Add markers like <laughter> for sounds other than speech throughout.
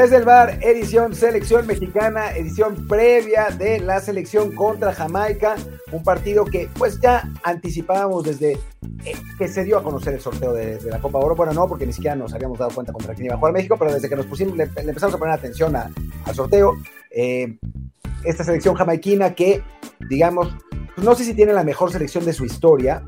Desde el bar, edición selección mexicana, edición previa de la selección contra Jamaica, un partido que pues ya anticipábamos desde eh, que se dio a conocer el sorteo de, la Copa Oro. Bueno, no, porque ni siquiera nos habíamos dado cuenta contra quién iba a jugar México, pero desde que nos pusimos, le, empezamos a poner atención al sorteo, eh, esta selección jamaiquina que, digamos, pues, no sé si tiene la mejor selección de su historia,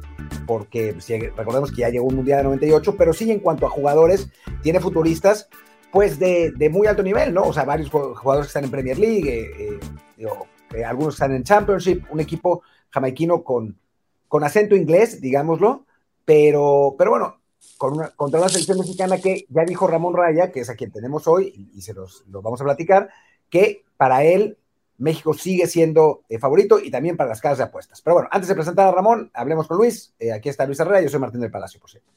porque pues, recordemos que ya llegó un Mundial de 98, pero sí en cuanto a jugadores, tiene futuristas pues de, muy alto nivel, ¿no? O sea, varios jugadores que están en Premier League, eh, eh, eh, algunos están en Championship, un equipo jamaiquino con, con acento inglés, digámoslo, pero, pero bueno, con una, contra una selección mexicana que ya dijo Ramón Raya, que es a quien tenemos hoy, y, se los, vamos a platicar, que para él México sigue siendo favorito y también para las casas de apuestas. Pero bueno, antes de presentar a Ramón, hablemos con Luis. aquí está Luis Herrera, yo soy Martín del Palacio, por cierto.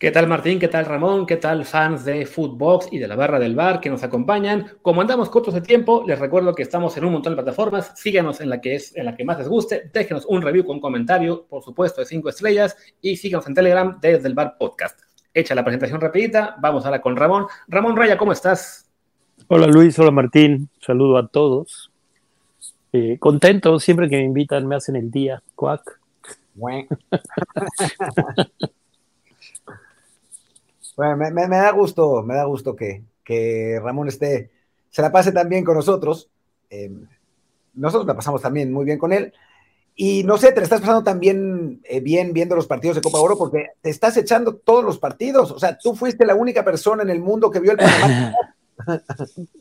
¿Qué tal Martín? ¿Qué tal Ramón? ¿Qué tal fans de Footbox y de la barra del bar que nos acompañan? Como andamos cortos de tiempo, les recuerdo que estamos en un montón de plataformas. Síganos en la que es en la que más les guste. Déjenos un review con un comentario, por supuesto, de cinco estrellas. Y síganos en Telegram desde el bar podcast. Hecha la presentación rapidita, vamos ahora con Ramón. Ramón Raya, ¿cómo estás? Hola Luis, hola Martín. Saludo a todos. Eh, contento, siempre que me invitan me hacen el día. Cuac. <laughs> Bueno, me, da gusto, me da gusto que, Ramón esté, se la pase también con nosotros. Em, nosotros la pasamos también muy bien con él. Y no sé, te la estás pasando también eh, bien viendo los partidos de Copa Oro porque te estás echando todos los partidos. O sea, tú fuiste la única persona en el mundo que vio el Panamá. <laughs>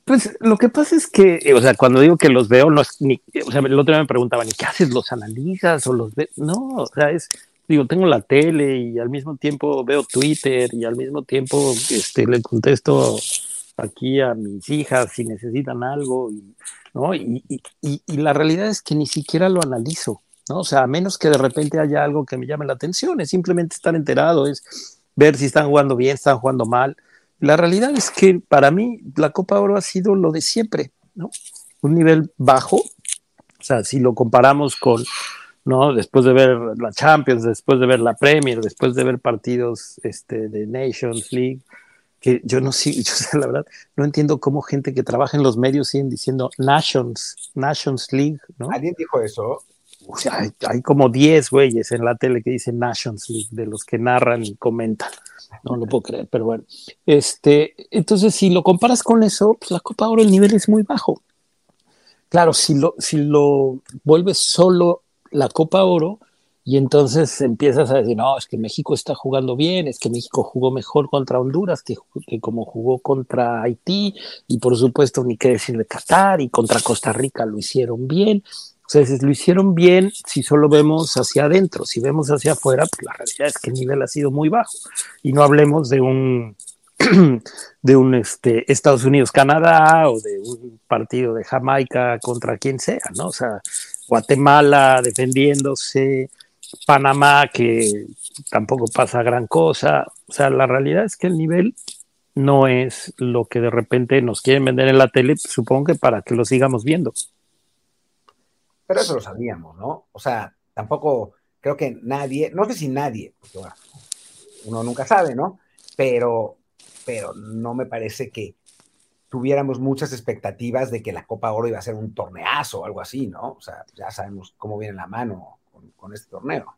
Pues lo que pasa es que, o sea, cuando digo que los veo, no es ni, o sea, el otro día me preguntaban, ¿y qué haces? ¿Los analizas o los ves? No, o sea, es, digo, tengo la tele y al mismo tiempo veo Twitter y al mismo tiempo este, le contesto aquí a mis hijas si necesitan algo, ¿no? Y, y, y, la realidad es que ni siquiera lo analizo, ¿no? O sea, a menos que de repente haya algo que me llame la atención, es simplemente estar enterado, es ver si están jugando bien, están jugando mal. La realidad es que para mí la Copa Oro ha sido lo de siempre, ¿no? Un nivel bajo, o sea, si lo comparamos con ¿no? Después de ver la Champions, después de ver la Premier, después de ver partidos este, de Nations League, que yo no sé, <laughs> yo la verdad, no entiendo cómo gente que trabaja en los medios siguen diciendo Nations, Nations League, ¿no? ¿Alguien dijo eso? O sea, hay, como 10 güeyes en la tele que dicen Nations League, de los que narran y comentan. No lo puedo creer, pero bueno. Este, entonces, si lo comparas con eso, pues la Copa Oro el nivel es muy bajo. Claro, si lo, si lo vuelves solo la Copa Oro y entonces empiezas a decir, no, es que México está jugando bien, es que México jugó mejor contra Honduras que, como jugó contra Haití, y por supuesto ni qué decir de Qatar, y contra Costa Rica lo hicieron bien. O sea, lo hicieron bien si solo vemos hacia adentro, si vemos hacia afuera, pues la realidad es que el nivel ha sido muy bajo. Y no hablemos de un <clears throat> de un este, Estados Unidos-Canadá o de un partido de Jamaica contra quien sea, ¿no? O sea, Guatemala defendiéndose, Panamá que tampoco pasa gran cosa. O sea, la realidad es que el nivel no es lo que de repente nos quieren vender en la tele, supongo que para que lo sigamos viendo. Pero eso lo sabíamos, ¿no? O sea, tampoco creo que nadie, no sé si nadie, porque uno nunca sabe, ¿no? Pero, pero no me parece que tuviéramos muchas expectativas de que la Copa Oro iba a ser un torneazo o algo así, ¿no? O sea, ya sabemos cómo viene la mano con, este torneo.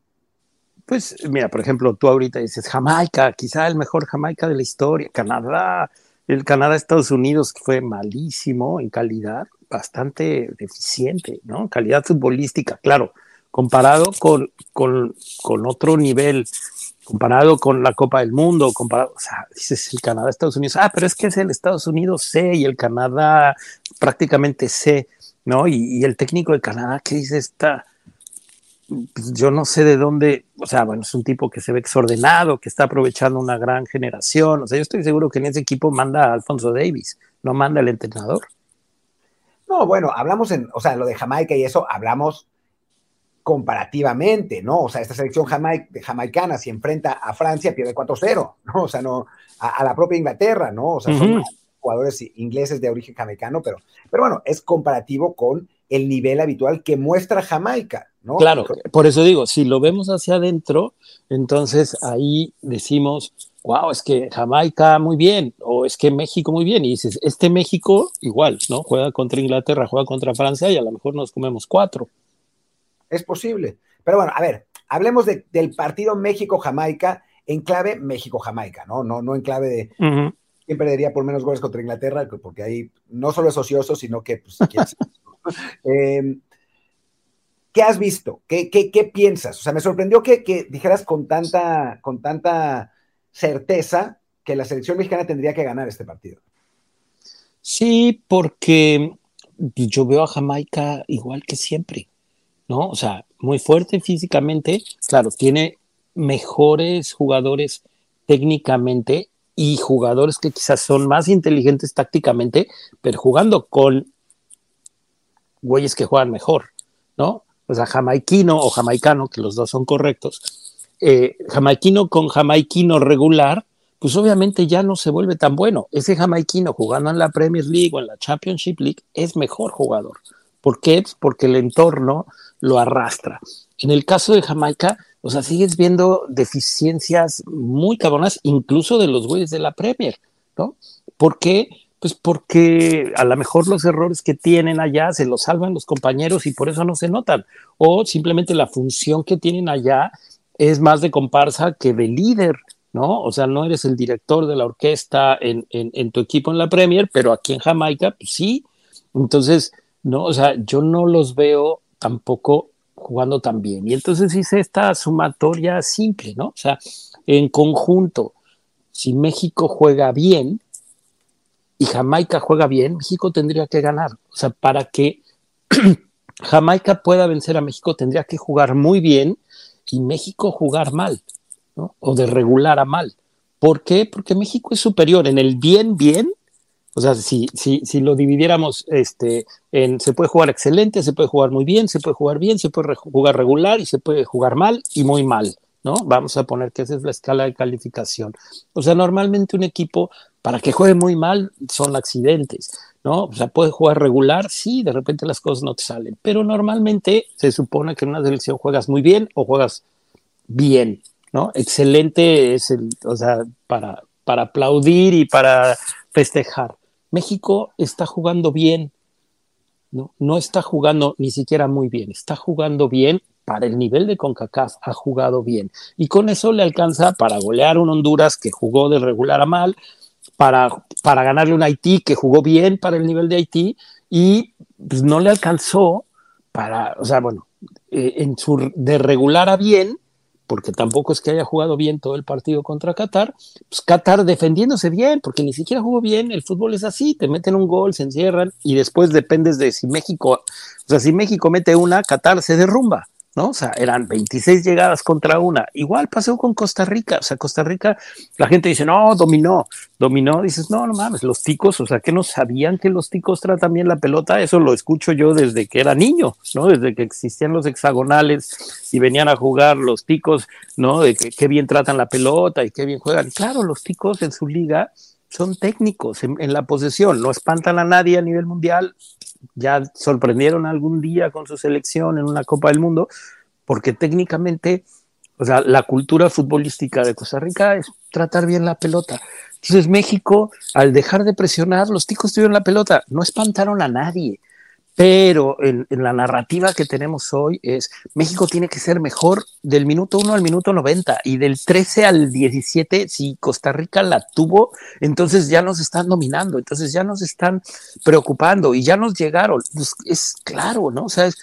Pues mira, por ejemplo, tú ahorita dices Jamaica, quizá el mejor Jamaica de la historia, Canadá, el Canadá-Estados Unidos fue malísimo en calidad, bastante deficiente, ¿no? Calidad futbolística, claro, comparado con, con, con otro nivel comparado con la Copa del Mundo, comparado, o sea, dices el Canadá, Estados Unidos, ah, pero es que es el Estados Unidos C y el Canadá prácticamente C, ¿no? Y, el técnico de Canadá, ¿qué dice? Está, pues, yo no sé de dónde, o sea, bueno, es un tipo que se ve exordenado, que está aprovechando una gran generación, o sea, yo estoy seguro que en ese equipo manda a Alfonso Davis, no manda el entrenador. No, bueno, hablamos en, o sea, lo de Jamaica y eso, hablamos comparativamente, ¿no? O sea, esta selección jamaicana si enfrenta a Francia pierde 4-0, ¿no? O sea, no, a, la propia Inglaterra, ¿no? O sea, son jugadores ingleses de origen jamaicano, pero, pero bueno, es comparativo con el nivel habitual que muestra Jamaica, ¿no? Claro, por eso digo, si lo vemos hacia adentro, entonces ahí decimos, wow, es que Jamaica muy bien, o es que México muy bien, y dices, este México igual, ¿no? Juega contra Inglaterra, juega contra Francia y a lo mejor nos comemos cuatro. Es posible. Pero bueno, a ver, hablemos del partido México-Jamaica en clave México-Jamaica, ¿no? ¿no? No en clave de quién perdería por menos goles contra Inglaterra, porque ahí no solo es ocioso, sino que, pues, eh, <laughs> ¿Qué has visto? ¿Qué, qué, piensas? O sea, me sorprendió que, que, dijeras con tanta, con tanta certeza que la selección mexicana tendría que ganar este partido. Sí, porque yo veo a Jamaica igual que siempre, ¿no? O sea, muy fuerte físicamente, claro, tiene mejores jugadores técnicamente y jugadores que quizás son más inteligentes tácticamente, pero jugando con güeyes que juegan mejor, ¿no? O sea, jamaiquino o jamaicano, que los dos son correctos, eh, jamaiquino con jamaiquino regular, pues obviamente ya no se vuelve tan bueno. Ese jamaiquino jugando en la Premier League o en la Championship League es mejor jugador. ¿Por qué? Pues porque el entorno lo arrastra. En el caso de Jamaica, o sea, sigues viendo deficiencias muy cabronas, incluso de los güeyes de la Premier, ¿no? ¿Por qué? Pues porque a lo mejor los errores que tienen allá se los salvan los compañeros y por eso no se notan. O simplemente la función que tienen allá es más de comparsa que de líder, ¿no? O sea, no eres el director de la orquesta en, en, tu equipo en la Premier, pero aquí en Jamaica, pues sí. Entonces, no, o sea, yo no los veo tampoco jugando tan bien. Y entonces hice esta sumatoria simple, ¿no? O sea, en conjunto, si México juega bien y Jamaica juega bien, México tendría que ganar. O sea, para que <clears throat> Jamaica pueda vencer a México, tendría que jugar muy bien y México jugar mal, ¿no? O de regular a mal. ¿Por qué? Porque México es superior en el bien, bien. O sea, si, si, si lo dividiéramos este, en se puede jugar excelente, se puede jugar muy bien, se puede jugar bien, se puede jugar regular y se puede jugar mal y muy mal, ¿no? Vamos a poner que esa es la escala de calificación. O sea, normalmente un equipo, para que juegue muy mal, son accidentes, ¿no? O sea, puede jugar regular, sí, de repente las cosas no te salen, pero normalmente se supone que en una selección juegas muy bien o juegas bien, ¿no? Excelente es el, o sea, para, para aplaudir y para festejar. México está jugando bien, ¿no? no está jugando ni siquiera muy bien, está jugando bien para el nivel de CONCACAF, ha jugado bien. Y con eso le alcanza para golear un Honduras que jugó de regular a mal, para, para ganarle un Haití que jugó bien para el nivel de Haití y pues, no le alcanzó para, o sea, bueno, eh, en su de regular a bien, porque tampoco es que haya jugado bien todo el partido contra Qatar, pues Qatar defendiéndose bien, porque ni siquiera jugó bien, el fútbol es así, te meten un gol, se encierran y después dependes de si México, o sea, si México mete una, Qatar se derrumba. ¿No? O sea, eran 26 llegadas contra una. Igual pasó con Costa Rica. O sea, Costa Rica, la gente dice, no, dominó, dominó. Dices, no, no mames, los ticos, o sea, que no sabían que los ticos tratan bien la pelota. Eso lo escucho yo desde que era niño, ¿no? Desde que existían los hexagonales y venían a jugar los ticos, ¿no? De que qué bien tratan la pelota y qué bien juegan. Claro, los ticos en su liga son técnicos en, la posesión, no espantan a nadie a nivel mundial, ya sorprendieron algún día con su selección en una Copa del Mundo, porque técnicamente, o sea, la cultura futbolística de Costa Rica es tratar bien la pelota. Entonces México, al dejar de presionar, los ticos tuvieron la pelota, no espantaron a nadie. Pero en, la narrativa que tenemos hoy es México tiene que ser mejor del minuto 1 al minuto 90 y del 13 al 17, si Costa Rica la tuvo, entonces ya nos están dominando, entonces ya nos están preocupando y ya nos llegaron. Pues es claro, ¿no? O sea, eh,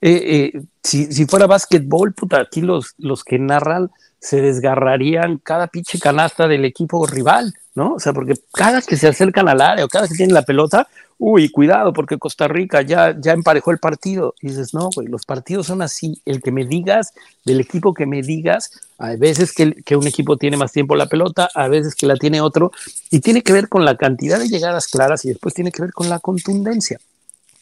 eh, si, si, fuera básquetbol, puta, aquí los, los que narran se desgarrarían cada pinche canasta del equipo rival, ¿no? O sea, porque cada que se acercan al área o cada que tienen la pelota, uy, cuidado, porque Costa Rica ya, ya emparejó el partido. Y dices, no, güey, los partidos son así. El que me digas, del equipo que me digas, hay veces que, que, un equipo tiene más tiempo la pelota, a veces que la tiene otro, y tiene que ver con la cantidad de llegadas claras y después tiene que ver con la contundencia.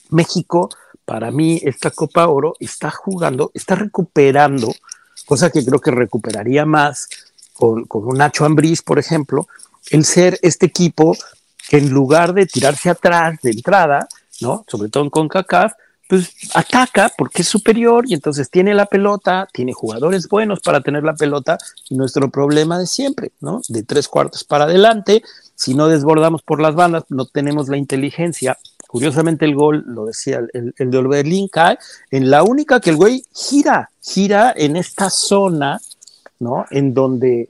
México, para mí, esta Copa Oro está jugando, está recuperando, cosa que creo que recuperaría más con, con un Nacho Ambriz, por ejemplo, el ser este equipo que en lugar de tirarse atrás de entrada, ¿no? Sobre todo en CONCACAF, pues ataca porque es superior y entonces tiene la pelota, tiene jugadores buenos para tener la pelota y nuestro problema de siempre, ¿no? De tres cuartos para adelante, si no desbordamos por las bandas, no tenemos la inteligencia. Curiosamente el gol, lo decía el, de Orbelín, cae en la única que el güey gira, gira en esta zona, ¿no? En donde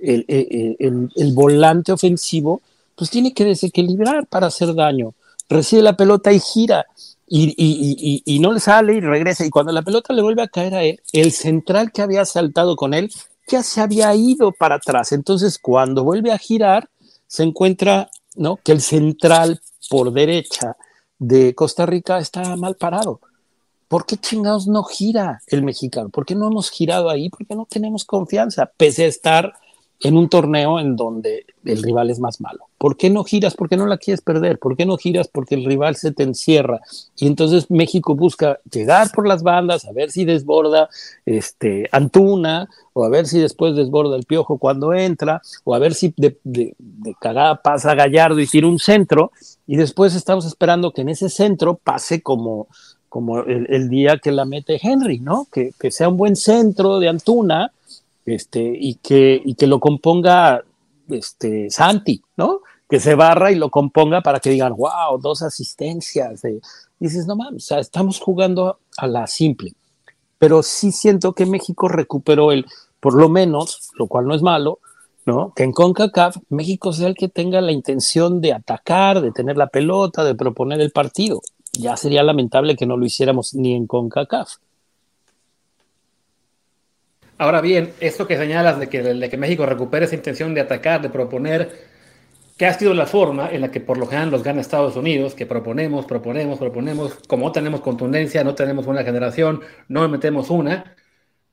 el volante ofensivo pues tiene que desequilibrar para hacer daño. Recibe la pelota y gira y, no le sale y regresa. Y cuando la pelota le vuelve a caer a él, el central que había saltado con él ya se había ido para atrás. Entonces, cuando vuelve a girar, se encuentra ¿no? que el central por derecha de Costa Rica está mal parado. ¿Por qué chingados no gira el mexicano? ¿Por qué no hemos girado ahí? Porque no tenemos confianza, pese a estar en un torneo en donde el rival es más malo. ¿Por qué no giras? ¿Por qué no la quieres perder? ¿Por qué no giras? Porque el rival se te encierra. Y entonces México busca llegar por las bandas, a ver si desborda este, Antuna, o a ver si después desborda el piojo cuando entra, o a ver si de, de, cagada pasa Gallardo y tira un centro, y después estamos esperando que en ese centro pase como, como el, día que la mete Henry, ¿no? Que, que sea un buen centro de Antuna este, y, que, y que lo componga este, Santi, ¿no? Que se barra y lo componga para que digan, wow, dos asistencias. dices, no mames, o sea, estamos jugando a la simple. Pero sí siento que México recuperó el, por lo menos, lo cual no es malo, ¿no? Que en CONCACAF México sea el que tenga la intención de atacar, de tener la pelota, de proponer el partido. Ya sería lamentable que no lo hiciéramos ni en CONCACAF. Ahora bien, esto que señalas de que, de que México recupere esa intención de atacar, de proponer, que ha sido la forma en la que por lo general los gana Estados Unidos, que proponemos, proponemos, proponemos, como tenemos contundencia, no tenemos una generación, no metemos una.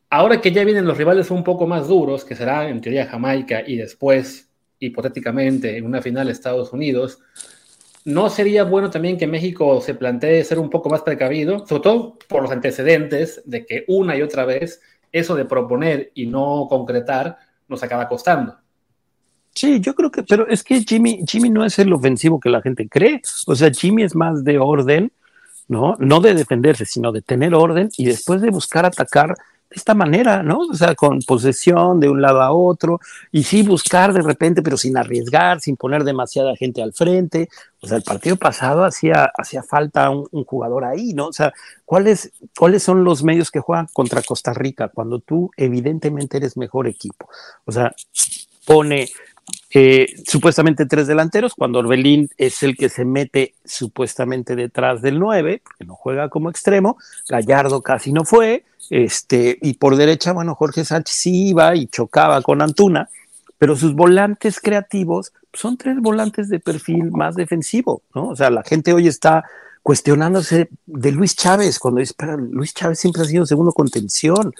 Ahora que ya vienen los rivales un poco más duros, que será en teoría Jamaica y después, hipotéticamente, en una final Estados Unidos, ¿no sería bueno también que México se plantee ser un poco más precavido, sobre todo por los antecedentes de que una y otra vez eso de proponer y no concretar nos acaba costando. Sí, yo creo que, pero es que Jimmy, Jimmy no es el ofensivo que la gente cree. O sea, Jimmy es más de orden, ¿no? No de defenderse, sino de tener orden y después de buscar atacar esta manera, ¿no? O sea, con posesión de un lado a otro y sí buscar de repente, pero sin arriesgar, sin poner demasiada gente al frente. O sea, el partido pasado hacía, hacía falta un, jugador ahí, ¿no? O sea, ¿cuáles, ¿cuáles son los medios que juegan contra Costa Rica cuando tú evidentemente eres mejor equipo? O sea, pone eh, supuestamente tres delanteros, cuando Orbelín es el que se mete supuestamente detrás del 9, porque no juega como extremo, Gallardo casi no fue, este, y por derecha, bueno, Jorge Sánchez sí iba y chocaba con Antuna, pero sus volantes creativos son tres volantes de perfil más defensivo, ¿no? O sea, la gente hoy está cuestionándose de Luis Chávez, cuando dice, pero Luis Chávez siempre ha sido segundo contención,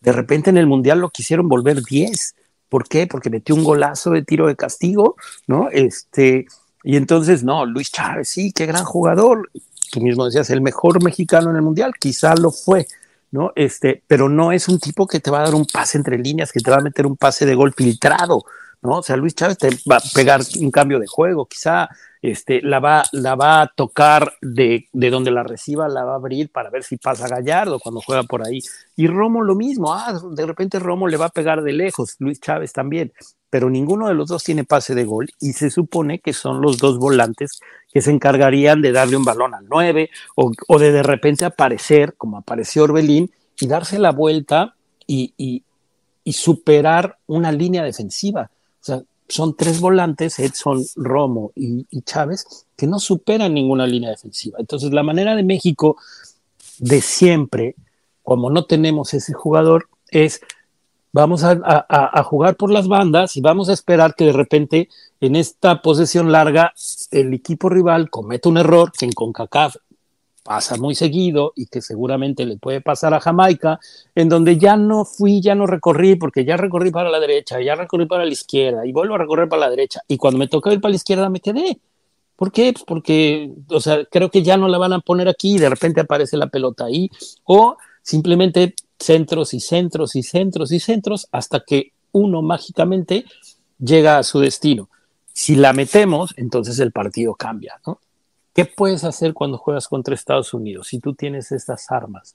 de repente en el Mundial lo quisieron volver 10, ¿por qué? Porque metió un golazo de tiro de castigo, ¿no? Este, y entonces, no, Luis Chávez, sí, qué gran jugador, tú mismo decías, el mejor mexicano en el Mundial, quizá lo fue, ¿no? Este, pero no es un tipo que te va a dar un pase entre líneas, que te va a meter un pase de gol filtrado, ¿no? O sea, Luis Chávez te va a pegar un cambio de juego, quizá este, la, va, la va a tocar de, de, donde la reciba, la va a abrir para ver si pasa Gallardo cuando juega por ahí. Y Romo lo mismo, ah, de repente Romo le va a pegar de lejos, Luis Chávez también, pero ninguno de los dos tiene pase de gol y se supone que son los dos volantes que se encargarían de darle un balón al 9 o, o de de repente aparecer, como apareció Orbelín, y darse la vuelta y, y, y superar una línea defensiva. Sea, son tres volantes, Edson, Romo y, Chávez, que no superan ninguna línea defensiva. Entonces, la manera de México de siempre, como no tenemos ese jugador, es vamos a, jugar por las bandas y vamos a esperar que de repente en esta posesión larga el equipo rival cometa un error que en CONCACAF pasa muy seguido y que seguramente le puede pasar a Jamaica, en donde ya no fui, ya no recorrí, porque ya recorrí para la derecha, ya recorrí para la izquierda y vuelvo a recorrer para la derecha. Y cuando me tocó ir para la izquierda me quedé. ¿Por qué? Pues porque, o sea, creo que ya no la van a poner aquí y de repente aparece la pelota ahí. O simplemente centros y centros y centros y centros hasta que uno mágicamente llega a su destino. Si la metemos, entonces el partido cambia, ¿no? ¿Qué puedes hacer cuando juegas contra Estados Unidos si tú tienes estas armas?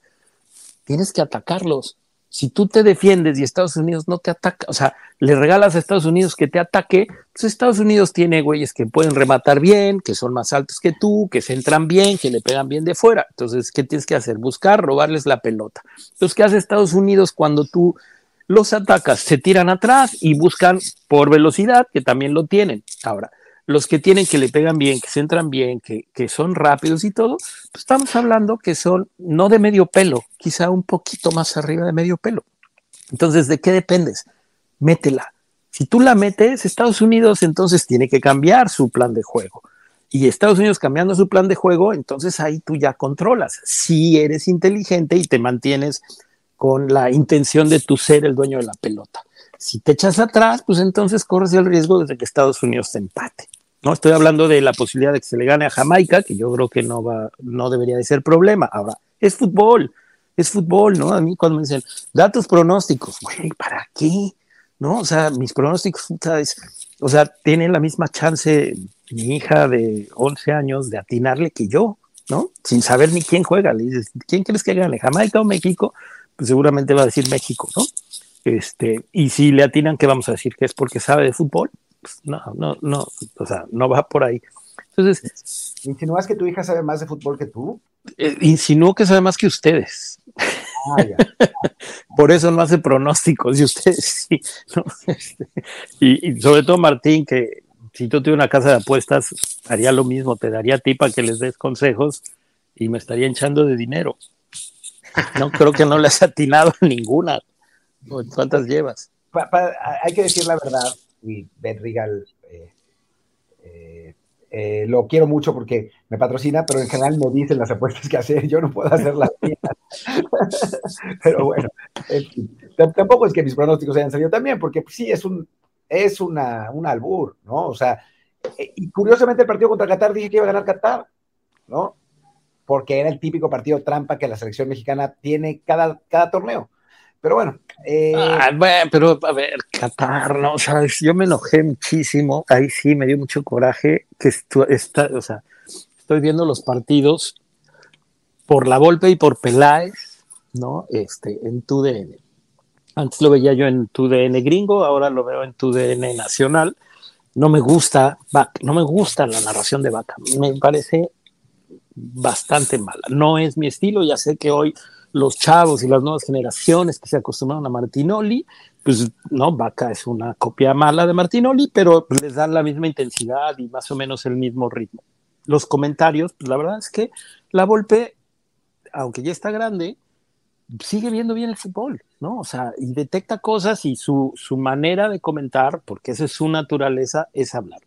Tienes que atacarlos. Si tú te defiendes y Estados Unidos no te ataca, o sea, le regalas a Estados Unidos que te ataque, pues Estados Unidos tiene güeyes que pueden rematar bien, que son más altos que tú, que se entran bien, que le pegan bien de fuera. Entonces, ¿qué tienes que hacer? Buscar, robarles la pelota. Entonces, ¿qué hace Estados Unidos cuando tú los atacas? Se tiran atrás y buscan por velocidad, que también lo tienen. Ahora, los que tienen que le pegan bien, que se entran bien, que, que son rápidos y todo, pues estamos hablando que son no de medio pelo, quizá un poquito más arriba de medio pelo. Entonces, ¿de qué dependes? Métela. Si tú la metes, Estados Unidos entonces tiene que cambiar su plan de juego. Y Estados Unidos cambiando su plan de juego, entonces ahí tú ya controlas. Si eres inteligente y te mantienes con la intención de tu ser el dueño de la pelota. Si te echas atrás, pues entonces corres el riesgo de que Estados Unidos te empate. No estoy hablando de la posibilidad de que se le gane a Jamaica, que yo creo que no va, no debería de ser problema. Ahora, es fútbol, es fútbol, ¿no? A mí cuando me dicen, datos pronósticos, güey, ¿para qué? ¿No? O sea, mis pronósticos. O sea, tiene la misma chance mi hija de 11 años de atinarle que yo, ¿no? Sin saber ni quién juega. Le dices, ¿quién crees que gane, Jamaica o México? Pues seguramente va a decir México, ¿no? Este, y si le atinan, ¿qué vamos a decir? ¿Que es porque sabe de fútbol? Pues no, no, no, o sea, no va por ahí. Entonces. ¿Insinúas que tu hija sabe más de fútbol que tú? Eh, insinúo que sabe más que ustedes. Ah, <laughs> por eso no hace pronósticos <laughs> y ustedes sí. Este, y, sobre todo Martín, que si tú tienes una casa de apuestas, haría lo mismo, te daría a ti para que les des consejos y me estaría hinchando de dinero. No creo que no le has atinado <laughs> ninguna. ¿Cuántas llevas? hay que decir la verdad, y Ben Rigal eh, eh, eh, lo quiero mucho porque me patrocina, pero en general me dicen las apuestas que hacer, yo no puedo hacer las mías. <laughs> pero bueno, tampoco es que mis pronósticos hayan salido también, porque sí, es un, es una, un albur, ¿no? O sea, y curiosamente el partido contra Qatar dije que iba a ganar Qatar, ¿no? Porque era el típico partido trampa que la selección mexicana tiene cada, cada torneo. Pero bueno. Eh, ah, bueno, pero a ver, Qatar, ¿no? Sea, yo me enojé muchísimo. Ahí sí me dio mucho coraje que está, o sea, estoy viendo los partidos por la Volpe y por Peláez, ¿no? Este, en TUDN. Antes lo veía yo en TUDN gringo, ahora lo veo en TUDN nacional. No me gusta, no me gusta la narración de Vaca. Me parece bastante mala. No es mi estilo, ya sé que hoy los chavos y las nuevas generaciones que se acostumbraron a Martinoli, pues no, Vaca es una copia mala de Martinoli, pero les dan la misma intensidad y más o menos el mismo ritmo. Los comentarios, pues la verdad es que la Volpe, aunque ya está grande, sigue viendo bien el fútbol, ¿no? O sea, y detecta cosas y su, su manera de comentar, porque esa es su naturaleza, es hablar.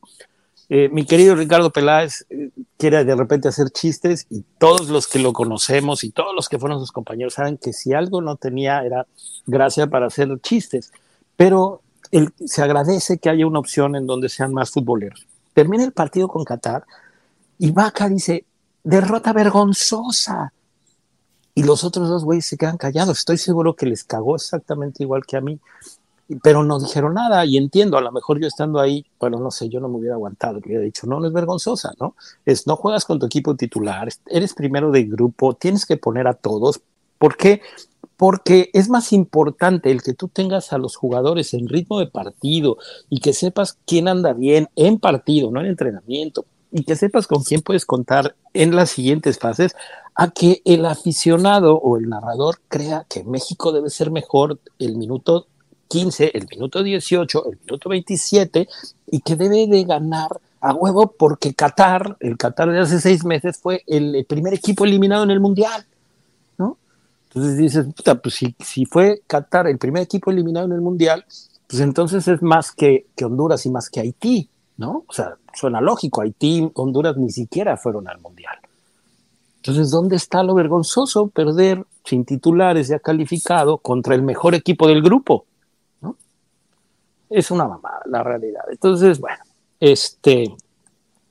Eh, mi querido Ricardo Peláez eh, quiere de repente hacer chistes y todos los que lo conocemos y todos los que fueron sus compañeros saben que si algo no tenía era gracia para hacer chistes, pero él, se agradece que haya una opción en donde sean más futboleros. Termina el partido con Qatar y Vaca dice, derrota vergonzosa. Y los otros dos güeyes se quedan callados. Estoy seguro que les cagó exactamente igual que a mí pero no dijeron nada y entiendo, a lo mejor yo estando ahí, bueno, no sé, yo no me hubiera aguantado, hubiera dicho, no, no es vergonzosa, ¿no? Es, no juegas con tu equipo titular, eres primero de grupo, tienes que poner a todos, ¿por qué? Porque es más importante el que tú tengas a los jugadores en ritmo de partido y que sepas quién anda bien en partido, no en entrenamiento, y que sepas con quién puedes contar en las siguientes fases, a que el aficionado o el narrador crea que México debe ser mejor el minuto 15, el minuto 18, el minuto 27, y que debe de ganar a huevo porque Qatar, el Qatar de hace seis meses, fue el, primer equipo eliminado en el Mundial, ¿no? Entonces dices, puta, pues si, si, fue Qatar el primer equipo eliminado en el Mundial, pues entonces es más que, que Honduras y más que Haití, ¿no? O sea, suena lógico, Haití, Honduras ni siquiera fueron al Mundial. Entonces, ¿dónde está lo vergonzoso perder sin titulares ya calificado contra el mejor equipo del grupo? Es una mamada, la realidad. Entonces, bueno, este,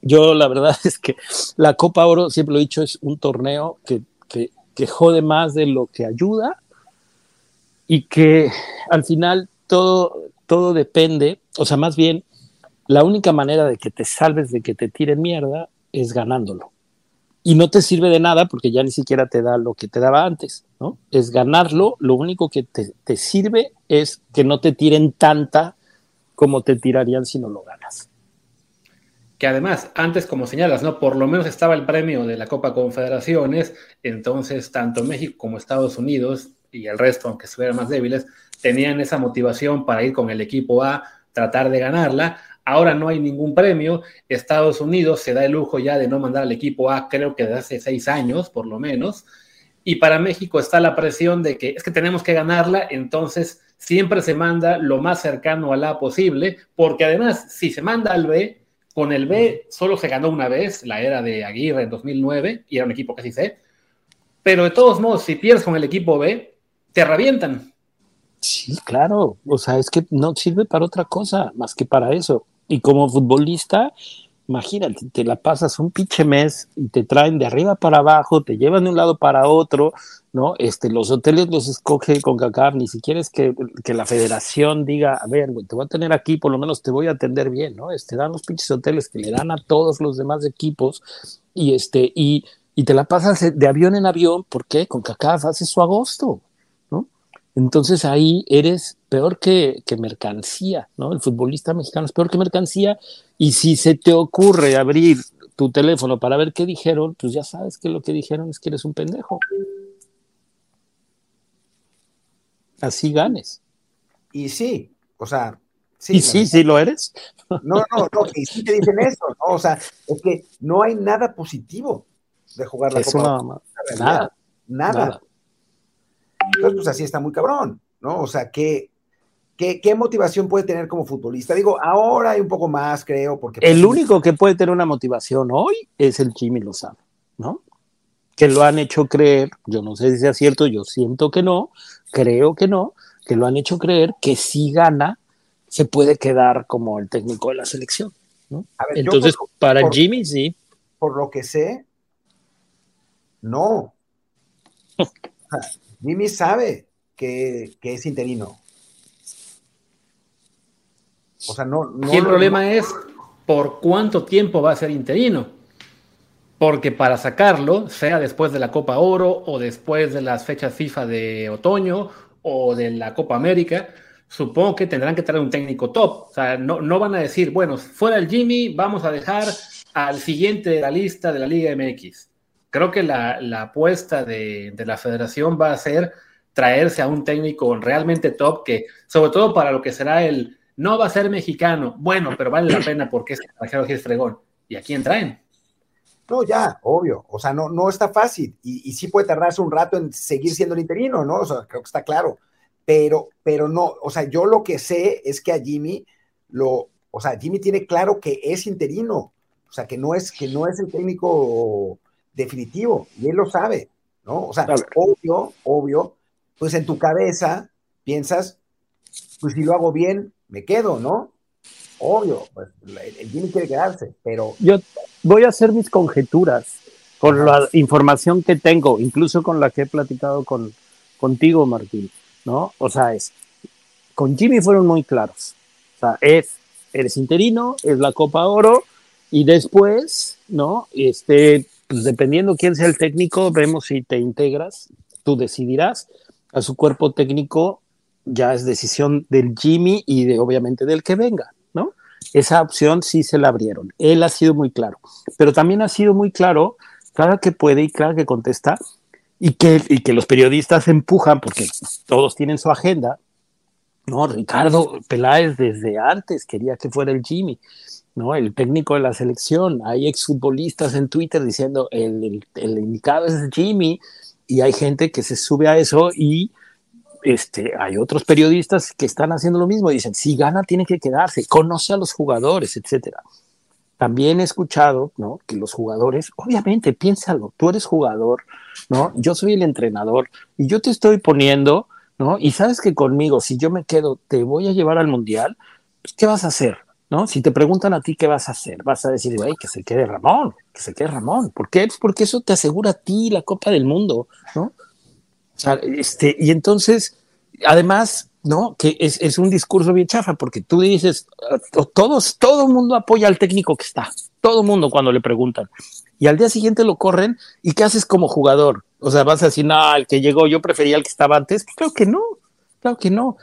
yo la verdad <laughs> es que la Copa Oro, siempre lo he dicho, es un torneo que, que, que jode más de lo que ayuda y que al final todo, todo depende, o sea, más bien, la única manera de que te salves de que te tiren mierda es ganándolo. y no te sirve de nada porque ya ni siquiera te da lo que te daba antes, ¿no? Es ganarlo, lo único que te, te sirve es que no te tiren tanta como te tirarían si no lo ganas. Que además, antes, como señalas, ¿no? Por lo menos estaba el premio de la Copa Confederaciones, entonces tanto México como Estados Unidos y el resto, aunque estuvieran más débiles, tenían esa motivación para ir con el equipo A, tratar de ganarla. Ahora no hay ningún premio. Estados Unidos se da el lujo ya de no mandar al equipo A, creo que desde hace seis años, por lo menos. Y para México está la presión de que es que tenemos que ganarla, entonces siempre se manda lo más cercano a la posible, porque además, si se manda al B, con el B solo se ganó una vez, la era de Aguirre en 2009, y era un equipo casi C. Pero de todos modos, si pierdes con el equipo B, te revientan. Sí, claro. O sea, es que no sirve para otra cosa más que para eso. Y como futbolista, imagínate, te la pasas un pinche mes y te traen de arriba para abajo, te llevan de un lado para otro, ¿no? Este, los hoteles los escoge con CACAF, ni siquiera es que, que, la federación diga, a ver, güey, te voy a tener aquí, por lo menos te voy a atender bien, ¿no? Este, dan los pinches hoteles que le dan a todos los demás equipos y este, y, y te la pasas de avión en avión, ¿por qué? Con CACAF hace su agosto, entonces ahí eres peor que, mercancía, ¿no? El futbolista mexicano es peor que mercancía y si se te ocurre abrir tu teléfono para ver qué dijeron, pues ya sabes que lo que dijeron es que eres un pendejo. Así ganes. Y sí, o sea, sí. ¿Y sí, sí lo eres? <laughs> No, no, no, y sí te dicen eso, ¿no? O sea, es que no hay nada positivo de jugar la Copa. Nada, nada. Nada. Entonces, pues así está muy cabrón, ¿no? O sea, ¿qué, qué, motivación puede tener como futbolista? Digo, ahora hay un poco más, creo, porque... El pues, único que puede tener una motivación hoy es el Jimmy Lozano, ¿no? Que lo han hecho creer, yo no sé si sea cierto, yo siento que no, creo que no, que lo han hecho creer que si gana, se puede quedar como el técnico de la selección. ¿no? Entonces, para Jimmy, sí. Por lo que sé, no. <laughs> Jimmy sabe que, es interino. O sea, no. y el problema es por cuánto tiempo va a ser interino. Porque para sacarlo, sea después de la Copa Oro o después de las fechas FIFA de otoño o de la Copa América, supongo que tendrán que traer un técnico top. O sea, no, no van a decir, bueno, fuera el Jimmy, vamos a dejar al siguiente de la lista de la Liga MX creo que la, apuesta de, la federación va a ser traerse a un técnico realmente top que, sobre todo para lo que será el, no va a ser mexicano, bueno, pero vale la pena porque es extranjero es fregón. ¿Y a quién traen? No, ya, obvio. O sea, no, no está fácil. Y, y, sí puede tardarse un rato en seguir siendo el interino, ¿no? O sea, creo que está claro. Pero, pero no, o sea, yo lo que sé es que a Jimmy lo, o sea, Jimmy tiene claro que es interino. O sea, que no es, que no es el técnico definitivo, y él lo sabe, ¿no? O sea, obvio, obvio, pues en tu cabeza piensas, pues si lo hago bien, me quedo, ¿no? Obvio, pues el Jimmy quiere quedarse, pero... Yo voy a hacer mis conjeturas con la información que tengo, incluso con la que he platicado con, contigo, Martín, ¿no? O sea, es, con Jimmy fueron muy claros. O sea, es, eres interino, es la Copa Oro, y después, ¿no? Este, pues dependiendo quién sea el técnico, vemos si te integras, tú decidirás. A su cuerpo técnico ya es decisión del Jimmy y de obviamente del que venga, ¿no? Esa opción sí se la abrieron. Él ha sido muy claro, pero también ha sido muy claro, claro que puede y claro que contesta, y que, y que los periodistas empujan porque todos tienen su agenda. No, Ricardo Peláez desde antes quería que fuera el Jimmy. ¿no? El técnico de la selección. Hay exfutbolistas en Twitter diciendo el, el, indicado es Jimmy y hay gente que se sube a eso y este, hay otros periodistas que están haciendo lo mismo. Dicen, si gana tiene que quedarse, conoce a los jugadores, etcétera. También he escuchado, ¿no? Que los jugadores, obviamente, piénsalo, tú eres jugador, ¿no? Yo soy el entrenador y yo te estoy poniendo, ¿no? Y sabes que conmigo, si yo me quedo, te voy a llevar al mundial, pues, ¿qué vas a hacer? ¿no? Si te preguntan a ti qué vas a hacer, vas a decir, güey, que se quede Ramón, que se quede Ramón. ¿Por qué? Pues porque eso te asegura a ti la Copa del Mundo, ¿no? O sea, este, y entonces, además, ¿no? Que es, es un discurso bien chafa, porque tú dices, todos, todo mundo apoya al técnico que está, todo mundo cuando le preguntan. y al día siguiente lo corren, ¿y qué haces como jugador? O sea, vas a decir, no, el que llegó, yo prefería el que estaba antes. Pues claro que no, claro que no.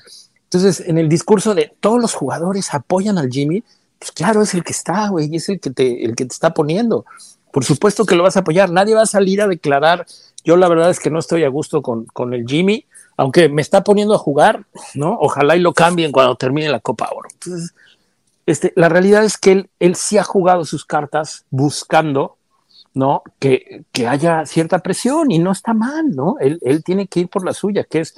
Entonces, en el discurso de todos los jugadores apoyan al Jimmy, pues claro, es el que está, güey, es el que te, el que te está poniendo. Por supuesto que lo vas a apoyar. Nadie va a salir a declarar, yo la verdad es que no estoy a gusto con, con el Jimmy, aunque me está poniendo a jugar, ¿no? Ojalá y lo cambien cuando termine la Copa Oro. Entonces, este, la realidad es que él, él sí ha jugado sus cartas buscando, ¿no? Que, que haya cierta presión y no está mal, ¿no? Él, él tiene que ir por la suya, que es,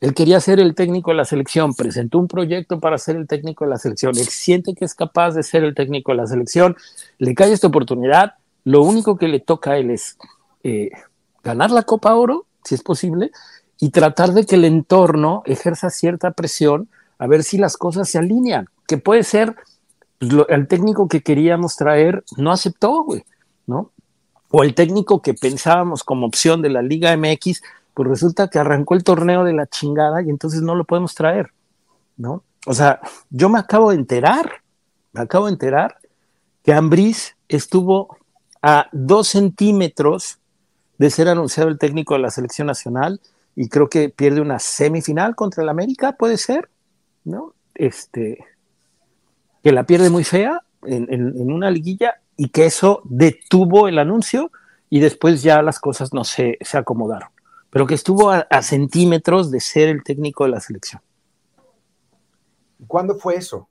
él quería ser el técnico de la selección, presentó un proyecto para ser el técnico de la selección, él siente que es capaz de ser el técnico de la selección, le cae esta oportunidad, lo único que le toca a él es eh, ganar la Copa Oro, si es posible, y tratar de que el entorno ejerza cierta presión a ver si las cosas se alinean, que puede ser pues, el técnico que queríamos traer no aceptó, güey, ¿no? O el técnico que pensábamos como opción de la Liga MX, pues resulta que arrancó el torneo de la chingada y entonces no lo podemos traer, ¿no? O sea, yo me acabo de enterar, me acabo de enterar que Ambriz estuvo a dos centímetros de ser anunciado el técnico de la selección nacional y creo que pierde una semifinal contra el América, puede ser, ¿no? Este, que la pierde muy fea en, una liguilla y que eso detuvo el anuncio y después ya las cosas no se, se acomodaron, pero que estuvo a, centímetros de ser el técnico de la selección. ¿Cuándo fue eso?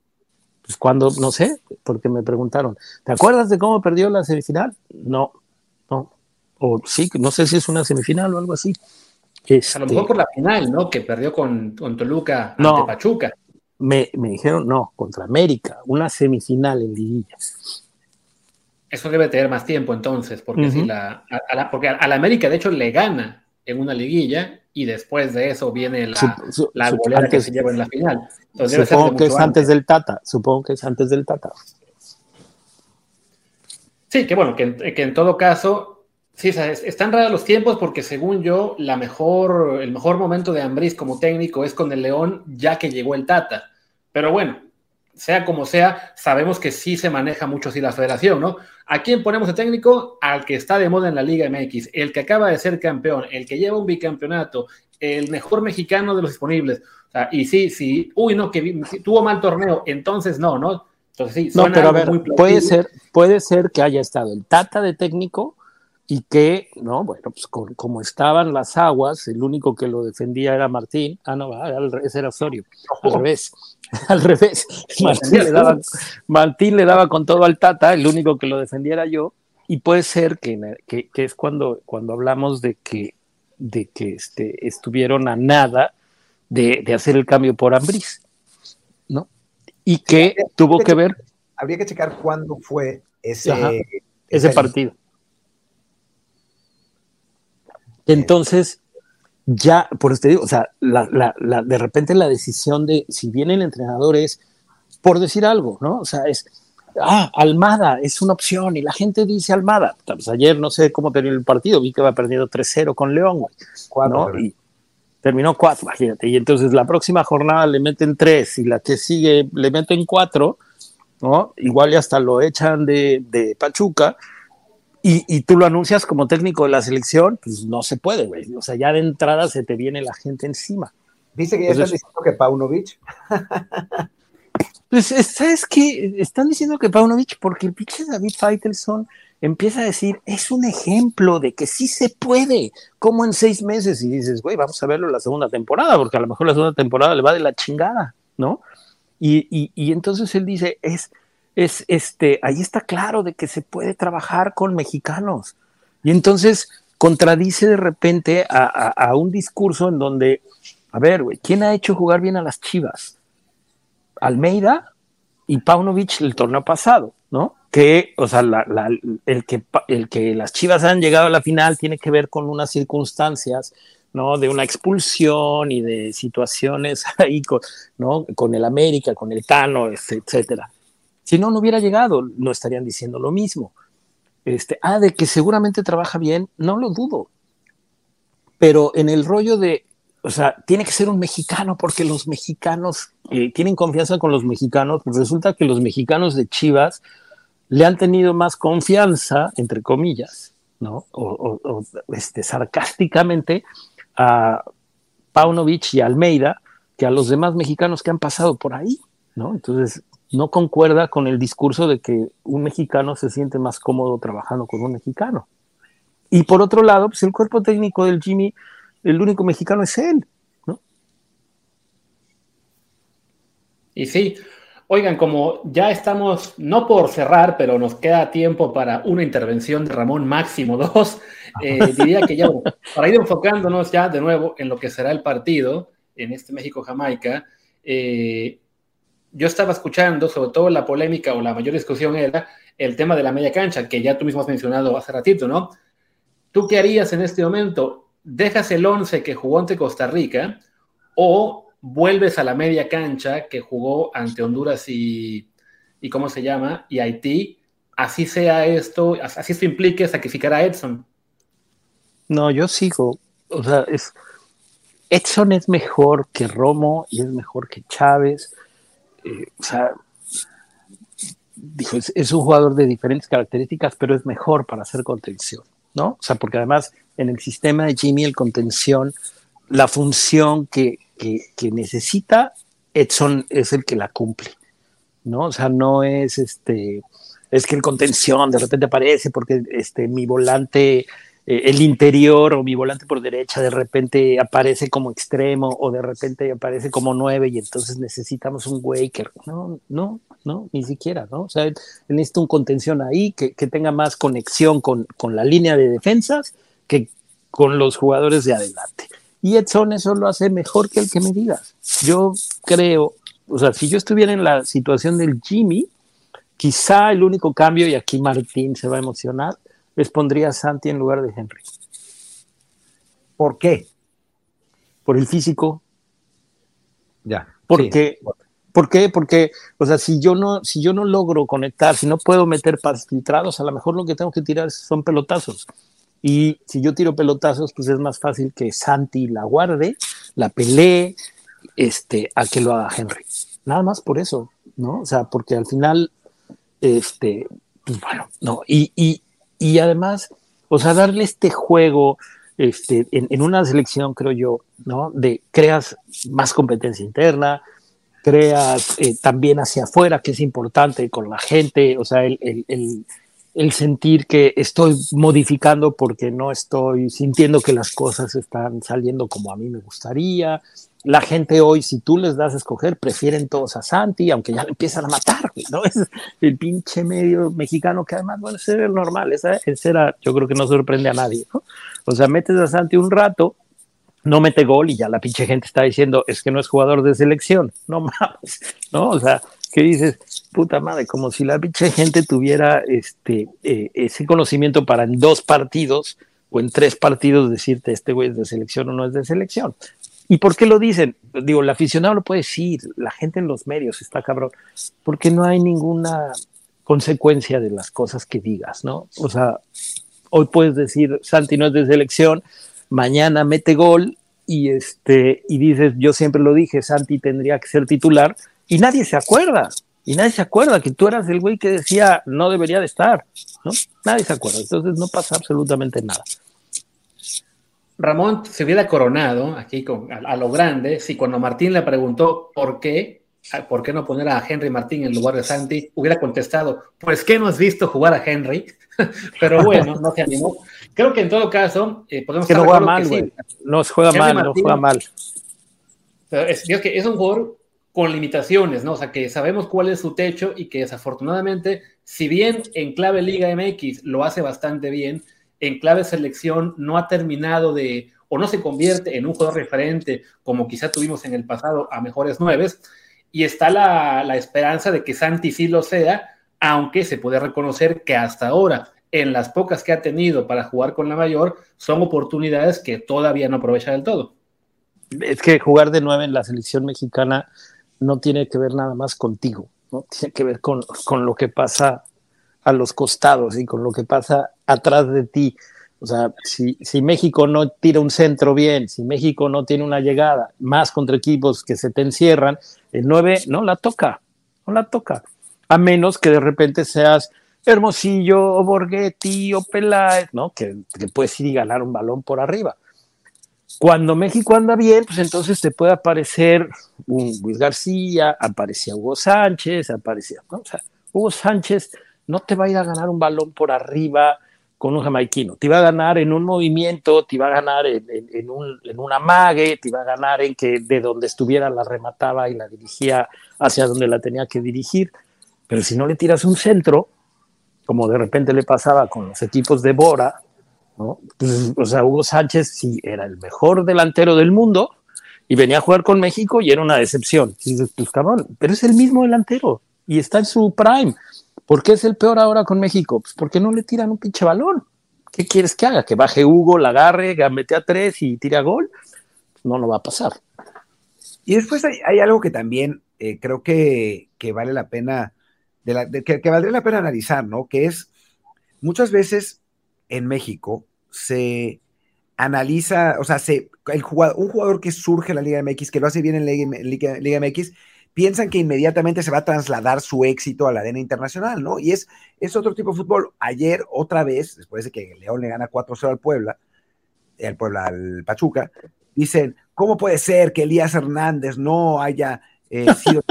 Pues cuando, no sé, porque me preguntaron, ¿te acuerdas de cómo perdió la semifinal? No. O sí, no sé si es una semifinal o algo así. a lo mejor por la final, ¿no? Que perdió con, Toluca ante Pachuca me, dijeron, no, contra América, una semifinal en liguilla. Eso debe tener más tiempo entonces, porque, si la, a, la, porque a la América de hecho le gana en una liguilla y después de eso viene la, la que se lleva en la final. supongo que es antes, del Tata, supongo que es antes del Tata. Sí, que bueno, que, que en todo caso Sí, están raros los tiempos porque según yo, la mejor, el mejor momento de Ambriz como técnico es con el León ya que llegó el Tata. Pero bueno, sea como sea, sabemos que sí se maneja mucho así la federación, ¿no? ¿A quién ponemos de técnico? Al que está de moda en la Liga MX, el que acaba de ser campeón, el que lleva un bicampeonato, el mejor mexicano de los disponibles. O sea, y sí, sí, uy, no, que tuvo mal torneo, entonces no, ¿no? Entonces sí, no, pero a ver, puede ser, puede ser que haya estado el Tata de técnico y que, no, bueno, pues como estaban las aguas, el único que lo defendía era Martín, ah, no, ese era Osorio, al revés, <laughs> al revés, Martín le, daba, Martín le daba con todo al Tata, el único que lo defendía era yo, y puede ser que, que, que es cuando, cuando hablamos de que, de que este, estuvieron a nada de, de hacer el cambio por Ambriz, ¿no? Y que tuvo que, ver... Habría que checar cuándo fue ese, ese partido entonces, ya, por eso te digo, o sea, de repente la decisión de si viene el entrenador es, por decir algo, ¿no? O sea, es, ah, Almada es una opción y la gente dice Almada. Pues ayer no sé cómo terminó el partido, vi que va perdiendo 3-0 con León, güey. ¿no? Y terminó 4, imagínate. Y entonces la próxima jornada le meten 3 y la que sigue le meten 4, ¿no? Igual ya hasta lo echan de, de Pachuca y, tú lo anuncias como técnico de la selección, pues no se puede, güey. O sea, ya de entrada se te viene la gente encima. Dice que ya están diciendo que Paunovic. pues, ¿sabes qué? Están diciendo que Paunovic porque el pinche David Faitelson empieza a decir, es un ejemplo de que sí se puede, como en seis meses, y dices, güey, vamos a verlo la segunda temporada, porque a lo mejor la segunda temporada le va de la chingada, ¿no? Y, y, y entonces él dice, es, es este, ahí está claro de que se puede trabajar con mexicanos. Y entonces contradice de repente a, un discurso en donde, a ver, güey, ¿quién ha hecho jugar bien a las Chivas? Almeida y Paunovic el torneo pasado, ¿no? Que, o sea, el, que, el que las Chivas han llegado a la final tiene que ver con unas circunstancias ¿no? De una expulsión y de situaciones <laughs> ahí ¿no? con el América, con el Tano, etcétera. Si no, no hubiera llegado, no estarían diciendo lo mismo. Este, ah, de que seguramente trabaja bien, no lo dudo. Pero en el rollo de, o sea, tiene que ser un mexicano porque los mexicanos eh, tienen confianza con los mexicanos, pues resulta que los mexicanos de Chivas le han tenido más confianza, entre comillas, ¿no? O, este, sarcásticamente a Paunovic y Almeida que a los demás mexicanos que han pasado por ahí, ¿no? Entonces, no concuerda con el discurso de que un mexicano se siente más cómodo trabajando con un mexicano. Y por otro lado, pues el cuerpo técnico del Jimmy, el único mexicano es él, ¿no? Y sí, oigan, como ya estamos, no por cerrar, pero nos queda tiempo para una intervención de Ramón máximo dos, eh, <laughs> diría que ya, para ir enfocándonos ya de nuevo en lo que será el partido en este México-Jamaica, eh, yo estaba escuchando, sobre todo la polémica o la mayor discusión era el tema de la media cancha, que ya tú mismo has mencionado hace ratito, ¿no? ¿Tú qué harías en este momento? ¿Dejas el 11 que jugó ante Costa Rica o vuelves a la media cancha que jugó ante Honduras y, y ¿cómo se llama? Y Haití? Así sea esto, así esto implique sacrificar a Edson. No, yo sigo. O sea, es, Edson es mejor que Romo y es mejor que Chávez eh, o sea, dijo, es, un jugador de diferentes características, pero es mejor para hacer contención, ¿no? O sea, porque además en el sistema de Jimmy el contención, la función que, que, necesita, Edson es el que la cumple, ¿no? O sea, no es este, es que el contención de repente aparece porque este, mi volante eh, el interior o mi volante por derecha de repente aparece como extremo o de repente aparece como nueve y entonces necesitamos un Waker. No, no, no, ni siquiera, ¿no? O sea, necesita un contención ahí que, tenga más conexión con, con, la línea de defensas que con los jugadores de adelante. Y Edson eso lo hace mejor que el que me digas. Yo creo, o sea, si yo estuviera en la situación del Jimmy, quizá el único cambio, y aquí Martín se va a emocionar, les pondría a Santi en lugar de Henry. ¿Por qué? Por el físico. Ya. Porque, ¿Por qué? Porque, o sea, si yo no, si yo no logro conectar, si no puedo meter pases filtrados, a lo mejor lo que tengo que tirar son pelotazos. Y si yo tiro pelotazos, pues es más fácil que Santi la guarde, la pelee, este, a que lo haga Henry. Nada más por eso, ¿no? O sea, porque al final, este, pues bueno, no. Y, y, y además, o sea, darle este juego este, en, una selección, creo yo, ¿no? De creas más competencia interna, creas eh, también hacia afuera, que es importante con la gente, o sea, el, el, el, sentir que estoy modificando porque no estoy sintiendo que las cosas están saliendo como a mí me gustaría, la gente hoy, si tú les das a escoger, prefieren todos a Santi, aunque ya le empiezan a matar, ¿no? <laughs> Es el pinche medio mexicano que además, bueno, ese era el normal, esa, era, yo creo que no sorprende a nadie, ¿no? O sea, metes a Santi un rato, no mete gol y ya la pinche gente está diciendo, es que no es jugador de selección, no <laughs> mames, ¿no? O sea, ¿qué dices? Puta madre, como si la pinche gente tuviera este, eh, ese conocimiento para en dos partidos o en tres partidos decirte este güey es de selección o no es de selección. ¿Y por qué lo dicen? Digo, el aficionado lo puede decir, la gente en los medios está cabrón, porque no hay ninguna consecuencia de las cosas que digas, ¿no? O sea, hoy puedes decir, Santi no es de selección, mañana mete gol y, este, y dices, yo siempre lo dije, Santi tendría que ser titular y nadie se acuerda. Y nadie se acuerda que tú eras el güey que decía no debería de estar, ¿no? Nadie se acuerda. Entonces no pasa absolutamente nada. Ramón se hubiera coronado aquí con, a, lo grande si cuando Martín le preguntó por qué, por qué no poner a Henry Martín en lugar de Santi, hubiera contestado, pues que no has visto jugar a Henry, <laughs> pero bueno, no se animó. Creo que en todo caso eh, podemos que no juega mal, güey. No juega mal, no juega mal. Es, que es un jugador con limitaciones, ¿no? O sea, que sabemos cuál es su techo y que desafortunadamente, si bien en clave Liga MX lo hace bastante bien, en clave selección no ha terminado de, o no se convierte en un jugador referente como quizá tuvimos en el pasado a mejores nueves, y está la, la esperanza de que Santi sí lo sea, aunque se puede reconocer que hasta ahora, en las pocas que ha tenido para jugar con la mayor, son oportunidades que todavía no aprovecha del todo. Es que jugar de nueve en la selección mexicana no tiene que ver nada más contigo, ¿no? Tiene que ver con, con lo que pasa a los costados y con lo que pasa atrás de ti. O sea, si, si, México no tira un centro bien, si México no tiene una llegada, más contra equipos que se te encierran, el 9 no la toca, no la toca. A menos que de repente seas Hermosillo, o Borghetti, o Peláez, ¿no? Que, que puedes ir y ganar un balón por arriba. Cuando México anda bien, pues entonces te puede aparecer un Luis García, aparecía Hugo Sánchez, aparecía, ¿no? O sea, Hugo Sánchez no te va a ir a ganar un balón por arriba con un jamaiquino, te iba a ganar en un movimiento, te iba a ganar en, en, un, en una mague, te iba a ganar en que de donde estuviera la remataba y la dirigía hacia donde la tenía que dirigir. Pero si no le tiras un centro, como de repente le pasaba con los equipos de Bora, ¿no? Pues, o sea, Hugo Sánchez sí era el mejor delantero del mundo y venía a jugar con México y era una decepción. Y dices, pues cabrón, pero es el mismo delantero y está en su prime. ¿Por qué es el peor ahora con México? Pues porque no le tiran un pinche balón. ¿Qué quieres que haga? ¿Que baje Hugo, la agarre, mete a tres y tire a gol? No, no va a pasar. Y después hay, algo que también eh, creo que, vale la pena, de que, valdría la pena analizar, ¿no? Que es muchas veces en México se analiza, o sea, se, el jugador, un jugador que surge en la Liga MX, que lo hace bien en la Liga, Liga MX, piensan que inmediatamente se va a trasladar su éxito a la arena internacional, ¿no? Y es, es otro tipo de fútbol. Ayer, otra vez, después de que León le gana 4-0 al Puebla, al Puebla, al Pachuca, dicen, ¿cómo puede ser que Elías Hernández no haya eh, <laughs> sido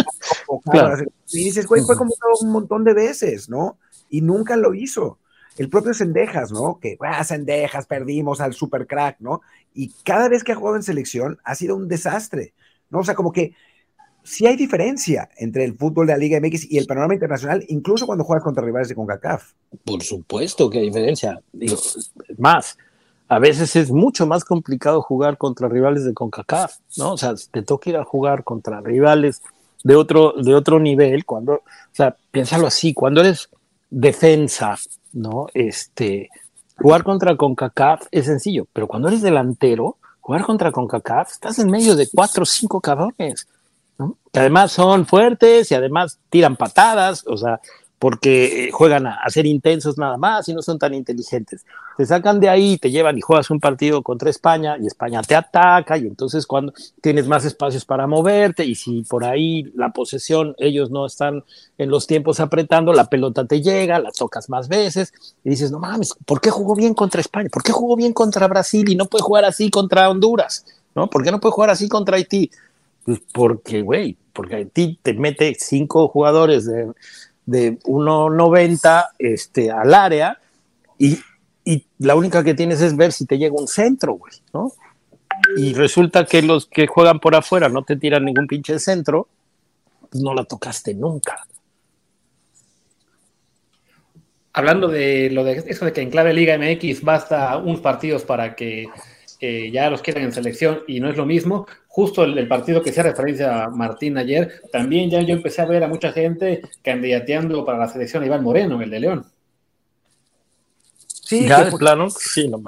Y dices, güey, fue como un montón de veces, ¿no? Y nunca lo hizo. El propio Sendejas, ¿no? Que, ah, Sendejas, perdimos al super crack, ¿no? Y cada vez que ha jugado en selección ha sido un desastre, ¿no? O sea, como que sí hay diferencia entre el fútbol de la Liga MX y el panorama internacional, incluso cuando juegas contra rivales de CONCACAF. Por supuesto que hay diferencia. más, a veces es mucho más complicado jugar contra rivales de CONCACAF, ¿no? O sea, te toca ir a jugar contra rivales de otro, de otro nivel, cuando, o sea, piénsalo así, cuando eres defensa, ¿no? Este, jugar contra CONCACAF es sencillo, pero cuando eres delantero, jugar contra CONCACAF, estás en medio de cuatro o cinco cabrones que además son fuertes y además tiran patadas, o sea, porque juegan a, ser intensos nada más y no son tan inteligentes. Te sacan de ahí, te llevan y juegas un partido contra España y España te ataca y entonces cuando tienes más espacios para moverte y si por ahí la posesión ellos no están en los tiempos apretando, la pelota te llega, la tocas más veces y dices, no mames, ¿por qué jugó bien contra España? ¿Por qué jugó bien contra Brasil y no puede jugar así contra Honduras? ¿No? ¿Por qué no puede jugar así contra Haití? Pues porque, güey, porque Haití te mete cinco jugadores de, de 1.90 este, al área y, y, la única que tienes es ver si te llega un centro, güey, ¿no? Y resulta que los que juegan por afuera no te tiran ningún pinche centro, pues no la tocaste nunca. Hablando de lo de eso de que en clave Liga MX basta unos partidos para que ya los quieran en selección y no es lo mismo. Justo el, partido que hacía referencia a Martín ayer, también ya yo empecé a ver a mucha gente candidateando para la selección a Iván Moreno, el de León. Sí, ya de plano, sí, no.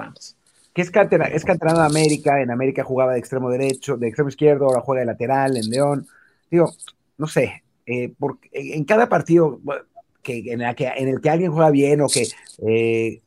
Que es, cantera, es canterano de América, en América jugaba de extremo derecho, de extremo izquierdo, ahora juega de lateral en León. Digo, no sé, eh, porque en cada partido que en, el que, en el que alguien juega bien o que eh,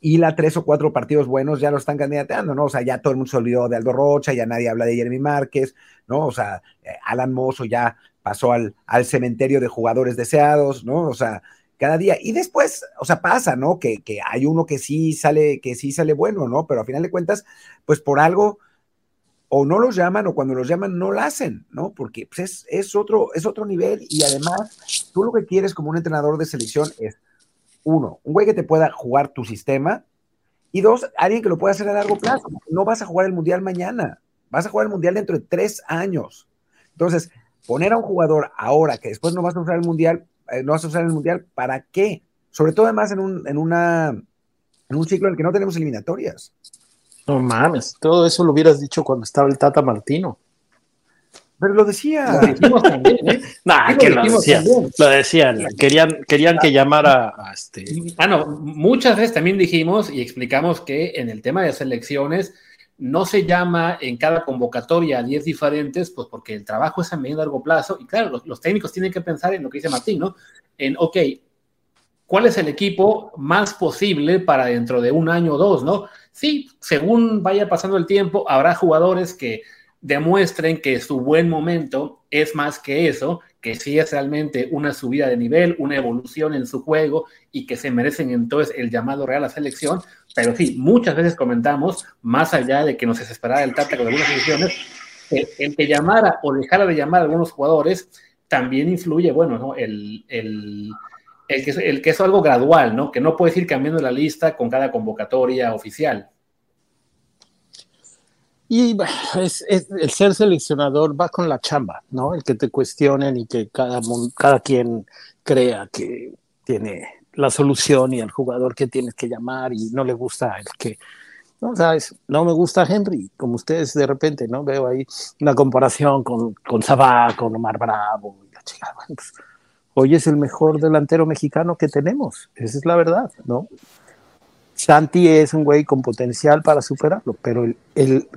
y la tres o cuatro partidos buenos ya lo están candidateando, ¿no? O sea, ya todo el mundo se olvidó de Aldo Rocha, ya nadie habla de Jeremy Márquez, ¿no? O sea, eh, Alan Mozo ya pasó al, al cementerio de jugadores deseados, ¿no? O sea, cada día. Y después, o sea, pasa, ¿no? Que, que, hay uno que sí sale, que sí sale bueno, ¿no? Pero a final de cuentas, pues por algo, o no los llaman, o cuando los llaman no lo hacen, ¿no? Porque pues, es, es, otro, es otro nivel, y además, tú lo que quieres como un entrenador de selección es uno, un güey que te pueda jugar tu sistema. Y dos, alguien que lo pueda hacer a largo plazo. No vas a jugar el mundial mañana. Vas a jugar el mundial dentro de tres años. Entonces, poner a un jugador ahora que después no vas a usar el mundial, eh, no vas a usar el mundial, ¿para qué? Sobre todo además en un, en una, en un ciclo en el que no tenemos eliminatorias. No mames, todo eso lo hubieras dicho cuando estaba el Tata Martino. Pero lo decía. Lo dijimos también, ¿eh? <laughs> que lo, decían. Lo decían. Querían, querían que llamara a este. Ah, no, muchas veces también dijimos y explicamos que en el tema de selecciones no se llama en cada convocatoria a 10 diferentes, pues porque el trabajo es a medio y largo plazo. Y claro, los, técnicos tienen que pensar en lo que dice Martín, ¿no? En, ok, ¿cuál es el equipo más posible para dentro de un año o dos, ¿no? Sí, según vaya pasando el tiempo, habrá jugadores que demuestren que su buen momento es más que eso, que sí es realmente una subida de nivel, una evolución en su juego y que se merecen entonces el llamado real a selección. Pero sí, muchas veces comentamos, más allá de que nos desesperara el Tata con algunas decisiones, el, que llamara o dejara de llamar a algunos jugadores también influye, bueno, ¿no? el, el, que, el que es algo gradual, ¿no? Que no puedes ir cambiando la lista con cada convocatoria oficial. Y es, el ser seleccionador va con la chamba, ¿no? El que te cuestionen y que cada, cada quien crea que tiene la solución y el jugador que tienes que llamar y no le gusta el que, no, ¿sabes? No me gusta Henry, como ustedes de repente, ¿no? Veo ahí una comparación con, con Sabá, con Omar Bravo y la chica, pues, hoy es el mejor delantero mexicano que tenemos, esa es la verdad, ¿no? Santi es un güey con potencial para superarlo, pero el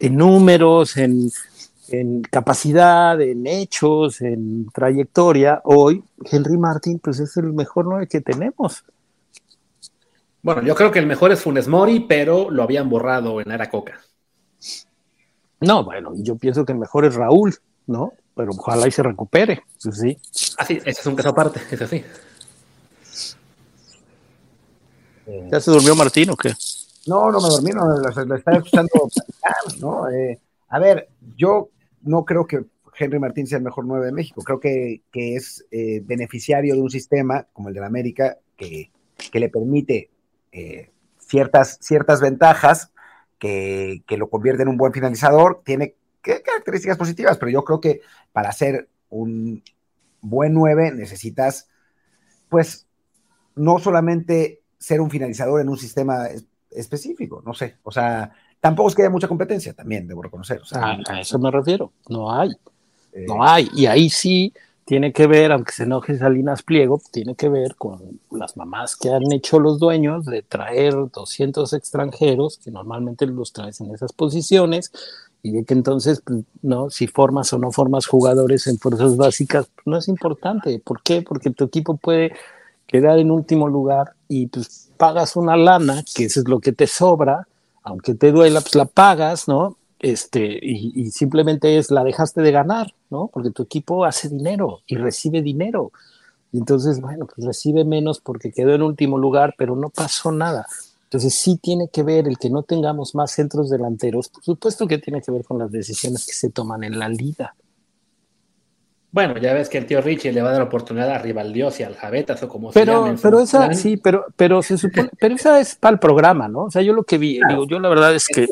en números, en, capacidad, en hechos, en trayectoria, hoy Henry Martin pues es el mejor nueve que tenemos. Bueno, yo creo que el mejor es Funes Mori, pero lo habían borrado en Aracoca. No, bueno, yo pienso que el mejor es Raúl, ¿no? Pero ojalá y se recupere, pues sí. Ah, sí, ese es un caso aparte, <laughs> es así. ¿Ya se durmió Martín o qué? No, no me dormí, no, lo, estaba escuchando. ¿no? Eh, a ver, yo no creo que Henry Martín sea el mejor 9 de México. Creo que, que es eh, beneficiario de un sistema como el de la América que, que le permite eh, ciertas, ciertas ventajas, que, que, lo convierte en un buen finalizador. Tiene características positivas, pero yo creo que para ser un buen 9 necesitas, pues, no solamente ser un finalizador en un sistema específico, no sé, o sea, tampoco es que haya mucha competencia, también debo reconocer. a, eso me refiero, no hay, eh, no hay, y ahí sí tiene que ver, aunque se enoje Salinas Pliego, tiene que ver con las mamás que han hecho los dueños de traer 200 extranjeros, que normalmente los traes en esas posiciones, y de que entonces, pues, no, si formas o no formas jugadores en fuerzas básicas, pues, no es importante. ¿Por qué? Porque tu equipo puede quedar en último lugar y pues pagas una lana, que eso es lo que te sobra, aunque te duela, pues la pagas, ¿no? Este, y, simplemente es la dejaste de ganar, ¿no? Porque tu equipo hace dinero y recibe dinero. Y entonces, bueno, pues recibe menos porque quedó en último lugar, pero no pasó nada. Entonces sí tiene que ver el que no tengamos más centros delanteros, por supuesto que tiene que ver con las decisiones que se toman en la liga. Bueno, ya ves que el tío Richie le va a dar oportunidad a Rivaldios y al Javetas o como pero, se Pero esa, sí, pero, pero se supone, pero esa es para el programa, ¿no? O sea, yo lo que vi, digo, yo la verdad es que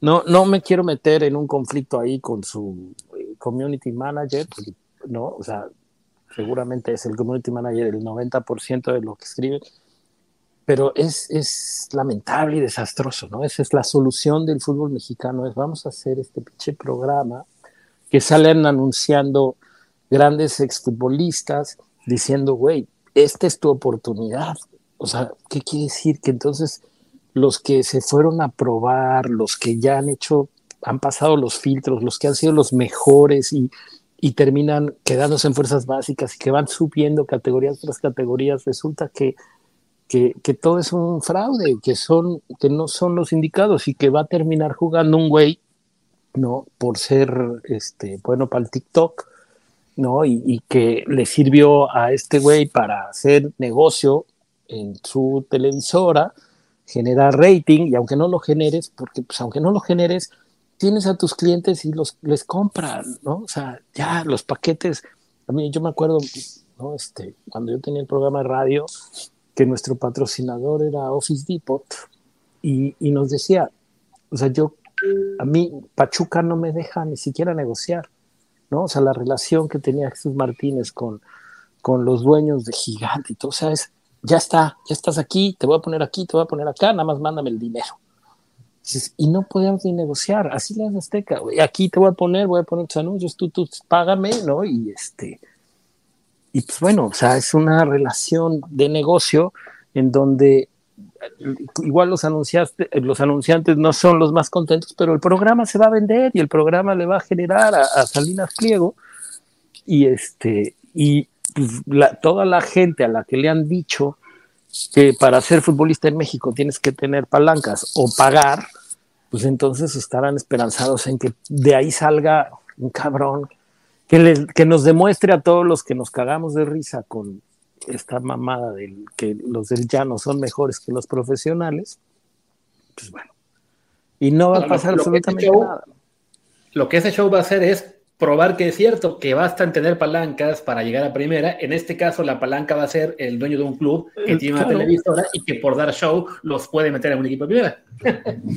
no, no me quiero meter en un conflicto ahí con su eh, community manager, ¿no? O sea, seguramente es el community manager el 90% de lo que escribe, pero es, es lamentable y desastroso, ¿no? Esa es la solución del fútbol mexicano, es vamos a hacer este pinche programa que salen anunciando grandes exfutbolistas diciendo, güey, esta es tu oportunidad. O sea, ¿qué quiere decir? Que entonces los que se fueron a probar, los que ya han hecho, han pasado los filtros, los que han sido los mejores y, y terminan quedándose en fuerzas básicas y que van subiendo categorías tras categorías, resulta que, que, que, todo es un fraude, que, son, que no son los indicados y que va a terminar jugando un güey ¿no? Por ser este, bueno para el TikTok, ¿no? Y, que le sirvió a este güey para hacer negocio en su televisora, generar rating, y aunque no lo generes, porque pues aunque no lo generes, tienes a tus clientes y los les ¿no? O sea, ya los paquetes, a mí yo me acuerdo, ¿no? Este, cuando yo tenía el programa de radio, que nuestro patrocinador era Office Depot, y, y nos decía, o sea, yo a mí Pachuca no me deja ni siquiera negociar, ¿no? O sea, la relación que tenía Jesús Martínez con, con los dueños de Gigante y todo, o sea, es, ya está, ya estás aquí, te voy a poner aquí, te voy a poner acá, nada más mándame el dinero. Y no podíamos ni negociar, así la Azteca, aquí te voy a poner, voy a poner tus anuncios, tú, tú, págame, ¿no? Y este, y pues bueno, o sea, es una relación de negocio en donde igual los, anunciaste, los anunciantes no son los más contentos, pero el programa se va a vender y el programa le va a generar a, Salinas Pliego. Y este y pues, toda la gente a la que le han dicho que para ser futbolista en México tienes que tener palancas o pagar, pues entonces estarán esperanzados en que de ahí salga un cabrón que, que nos demuestre a todos los que nos cagamos de risa con esta mamada de que los del llano son mejores que los profesionales, pues bueno. Y no va a pasar absolutamente nada. Lo que ese show va a hacer es probar que es cierto, que bastan tener palancas para llegar a primera. En este caso, la palanca va a ser el dueño de un club que tiene una televisora y que por dar show los puede meter en un equipo de primera. <laughs>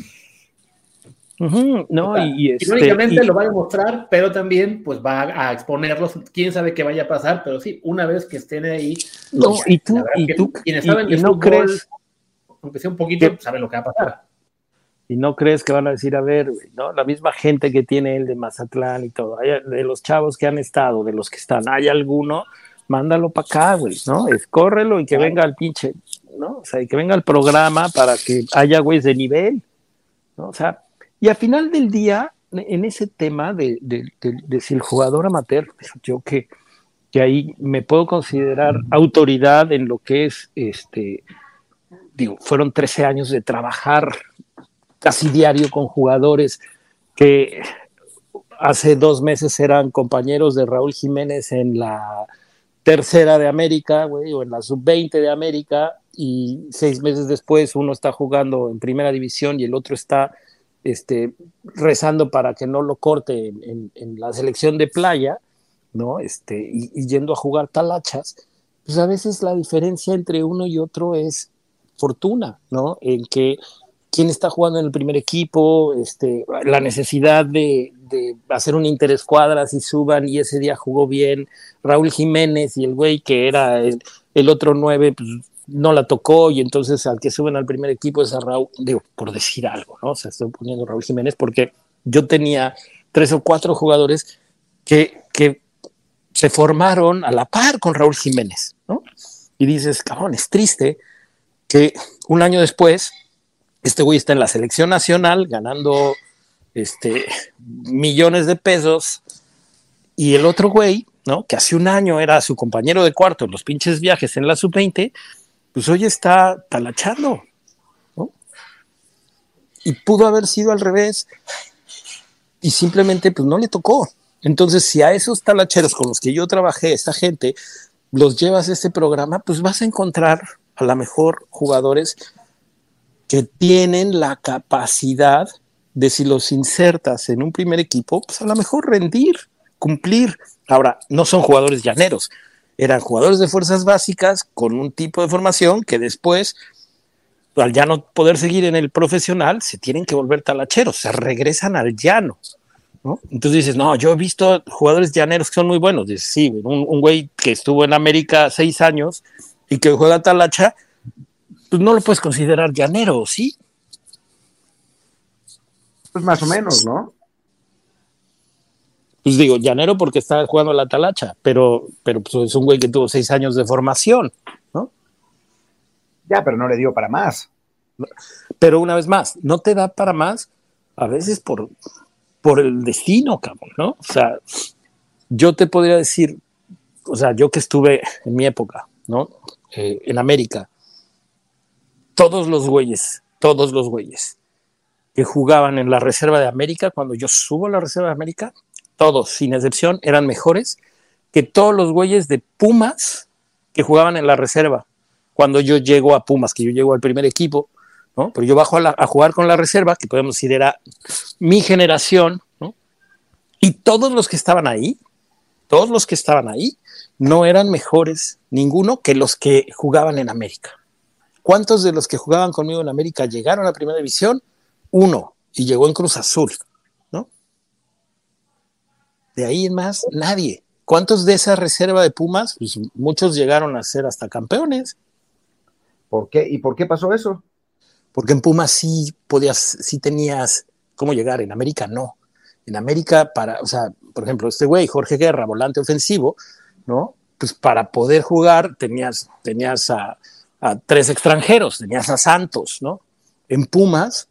no, y, este, lo va a demostrar, pero también pues va a exponerlos. Quién sabe qué vaya a pasar, pero sí, una vez que estén ahí. No, pues, y tú, y tú, quienes saben y, no crees, aunque sea un poquito, saben lo que va a pasar. Y no crees que van a decir, a ver, ¿no? La misma gente que tiene él de Mazatlán y todo, de los chavos que han estado, de los que están, ¿hay alguno? Mándalo para acá, güey, ¿no? Es córrelo y que venga al pinche, ¿no? O sea, y que venga al programa para que haya güeyes de nivel, ¿no? O sea, y al final del día, en ese tema de, si el jugador amateur, pues, yo que, que ahí me puedo considerar autoridad en lo que es, este, digo, fueron 13 años de trabajar casi diario con jugadores que hace dos meses eran compañeros de Raúl Jiménez en la tercera de América, güey, o en la sub-20 de América, y seis meses después uno está jugando en primera división y el otro está este, rezando para que no lo corte en, la selección de playa, ¿no? Este, y, yendo a jugar talachas, pues a veces la diferencia entre uno y otro es fortuna, ¿no? En que quién está jugando en el primer equipo, este, la necesidad de, hacer un interescuadras y suban y ese día jugó bien Raúl Jiménez y el güey que era el, el otro nueve, pues no la tocó y entonces al que suben al primer equipo es a Raúl, digo, por decir algo, ¿no? O sea, estoy poniendo Raúl Jiménez porque yo tenía tres o cuatro jugadores que, que se formaron a la par con Raúl Jiménez, ¿no? Y dices, cabrón, es triste que un año después este güey está en la selección nacional ganando este, millones de pesos y el otro güey, ¿no? Que hace un año era su compañero de cuarto en los pinches viajes en la sub-20, pues hoy está talachando, ¿no? Y pudo haber sido al revés y simplemente pues no le tocó. Entonces, si a esos talacheros con los que yo trabajé, esa gente, los llevas a este programa, pues vas a encontrar a lo mejor jugadores que tienen la capacidad de si los insertas en un primer equipo, pues a lo mejor rendir, cumplir. Ahora, no son jugadores llaneros, eran jugadores de fuerzas básicas con un tipo de formación que después, al ya no poder seguir en el profesional, se tienen que volver talacheros, se regresan al llano. ¿no? Entonces dices, no, yo he visto jugadores llaneros que son muy buenos. Dices, sí, un, un güey que estuvo en América seis años y que juega talacha, pues no lo puedes considerar llanero, ¿sí? Pues más o menos, ¿no? Pues digo, llanero porque está jugando la talacha, pero, pero pues, es un güey que tuvo seis años de formación, ¿no? Ya, pero no le dio para más. Pero una vez más, no te da para más, a veces por, por el destino, cabrón, ¿no? O sea, yo te podría decir, o sea, yo que estuve en mi época, ¿no? Eh, en América, todos los güeyes, todos los güeyes que jugaban en la Reserva de América, cuando yo subo a la Reserva de América, todos, sin excepción, eran mejores que todos los güeyes de Pumas que jugaban en la reserva. Cuando yo llego a Pumas, que yo llego al primer equipo. Pero yo bajo a, jugar con la reserva, que podemos decir era mi generación, ¿no? Y todos los que estaban ahí, todos los que estaban ahí, no eran mejores ninguno que los que jugaban en América. ¿Cuántos de los que jugaban conmigo en América llegaron a primera división? Uno, y llegó en Cruz Azul. De ahí en más, nadie. ¿Cuántos de esa reserva de Pumas? Pues muchos llegaron a ser hasta campeones. ¿Por qué? ¿Y por qué pasó eso? Porque en Pumas sí podías, sí tenías cómo llegar, en América no. En América, para, o sea, por ejemplo, este güey, Jorge Guerra, volante ofensivo, ¿no? Pues para poder jugar tenías, tenías a, a tres extranjeros, tenías a Santos, ¿no? En Pumas,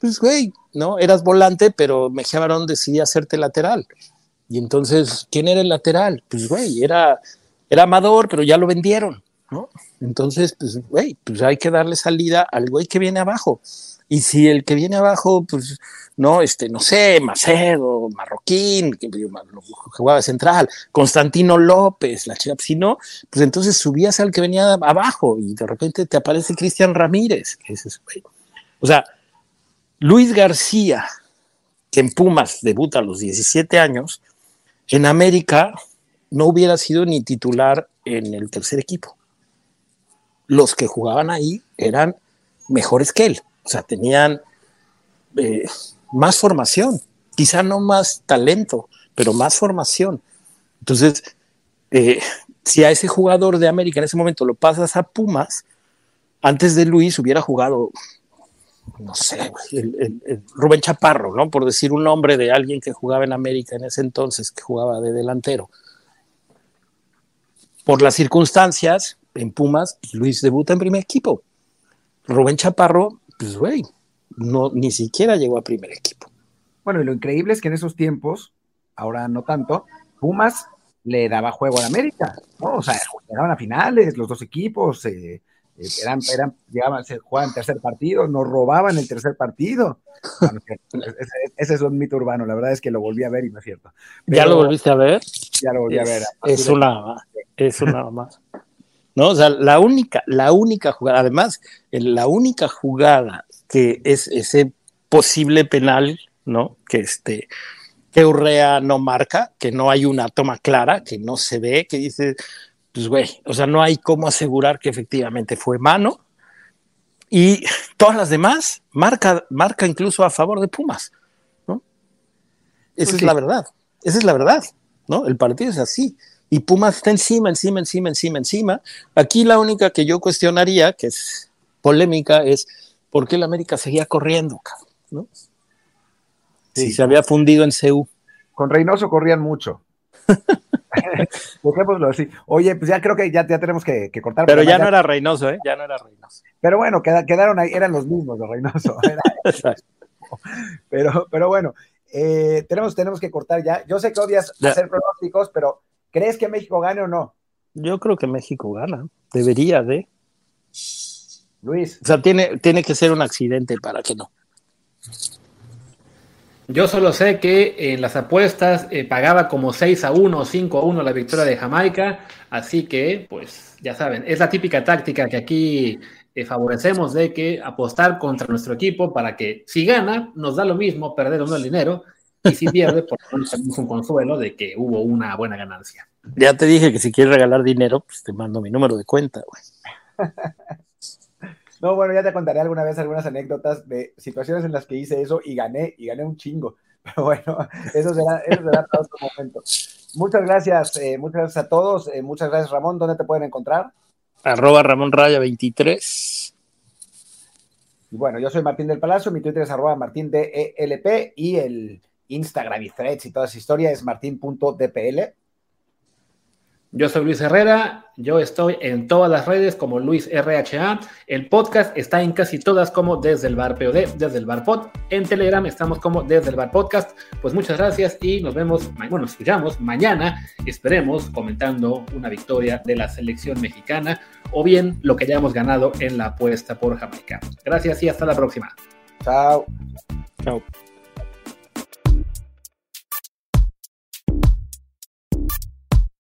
pues güey, ¿no? Eras volante, pero Mejía Barón decidía hacerte lateral. Y entonces, ¿quién era el lateral? Pues, güey, era, era Amador, pero ya lo vendieron, ¿no? Entonces, pues, güey, pues hay que darle salida al güey que viene abajo. Y si el que viene abajo, pues, no, este, no sé, Macedo, Marroquín, que jugaba central, Constantino López, la chica, si no, pues entonces subías al que venía abajo y de repente te aparece Cristian Ramírez, que es güey. O sea, Luis García, que en Pumas debuta a los 17 años, en América no hubiera sido ni titular en el tercer equipo. Los que jugaban ahí eran mejores que él, o sea, tenían eh, más formación, quizá no más talento, pero más formación. Entonces, eh, si a ese jugador de América en ese momento lo pasas a Pumas, antes de Luis hubiera jugado no sé, Rubén Chaparro, ¿no? Por decir un nombre de alguien que jugaba en América en ese entonces, que jugaba de delantero. Por las circunstancias, en Pumas, Luis debuta en primer equipo. Rubén Chaparro, pues, güey, no, ni siquiera llegó a primer equipo. Bueno, y lo increíble es que en esos tiempos, ahora no tanto, Pumas le daba juego a América, ¿no? O sea, llegaban a finales, los dos equipos, eh, eran, eran, llegaban, se jugaban tercer partido, nos robaban el tercer partido. <laughs> ese, es un mito urbano, la verdad es que lo volví a ver y no es cierto. ¿Ya lo volviste a ver? Ya lo volví a ver. Es una, es una más. No, o sea, la única, la única jugada, además, la única jugada que es ese posible penal, ¿no? Que este, que Urrea no marca, que no hay una toma clara, que no se ve, que dice, pues güey, o sea, no hay cómo asegurar que efectivamente fue mano. Y todas las demás marca, marca incluso a favor de Pumas, ¿no? Esa es la verdad, esa es la verdad, ¿no? El partido es así. Y Pumas está encima, encima, encima, encima, encima. Aquí la única que yo cuestionaría, que es polémica, es por qué el América seguía corriendo, ¿no? Si se había fundido en CEU. Con Reynoso corrían mucho. <laughs> <laughs> Dejémoslo así. Oye, pues ya creo que ya, ya tenemos que, cortar. Pero ya no era Reynoso, ¿eh? Ya no era Reynoso. Pero bueno, quedaron ahí, eran los mismos de Reynoso. <laughs> pero, pero bueno, eh, tenemos, tenemos que cortar ya. Yo sé que odias hacer pronósticos, pero ¿crees que México gane o no? Yo creo que México gana. Debería de. Luis. O sea, tiene, tiene que ser un accidente para que no. Yo solo sé que en las apuestas eh, pagaba como 6 a 1 o 5 a 1 la victoria de Jamaica, así que, pues ya saben, es la típica táctica que aquí eh, favorecemos de que apostar contra nuestro equipo para que si gana, nos da lo mismo perder o no el dinero, y si pierde, por lo menos tenemos un consuelo de que hubo una buena ganancia. Ya te dije que si quieres regalar dinero, pues te mando mi número de cuenta, güey. <laughs> No, bueno, ya te contaré alguna vez algunas anécdotas de situaciones en las que hice eso y gané, y gané un chingo. <laughs> Pero bueno, eso será, eso será para otro momento. Muchas gracias, eh, muchas gracias a todos. Eh, muchas gracias, Ramón. ¿Dónde te pueden encontrar? Arroba Ramón Raya 23. Y bueno, yo soy Martín del Palacio, mi Twitter es arroba Martín DELP y el Instagram y threads y toda esa historia es martín.dpl. Yo soy Luis Herrera, yo estoy en todas las redes como Luis RHA. El podcast está en casi todas como Desde el Bar POD, Desde el Bar Pod. En Telegram estamos como Desde el Bar Podcast. Pues muchas gracias y nos vemos, bueno, nos escuchamos mañana, esperemos, comentando una victoria de la selección mexicana o bien lo que hayamos ganado en la apuesta por Jamaica. Gracias y hasta la próxima. Chao. Chao.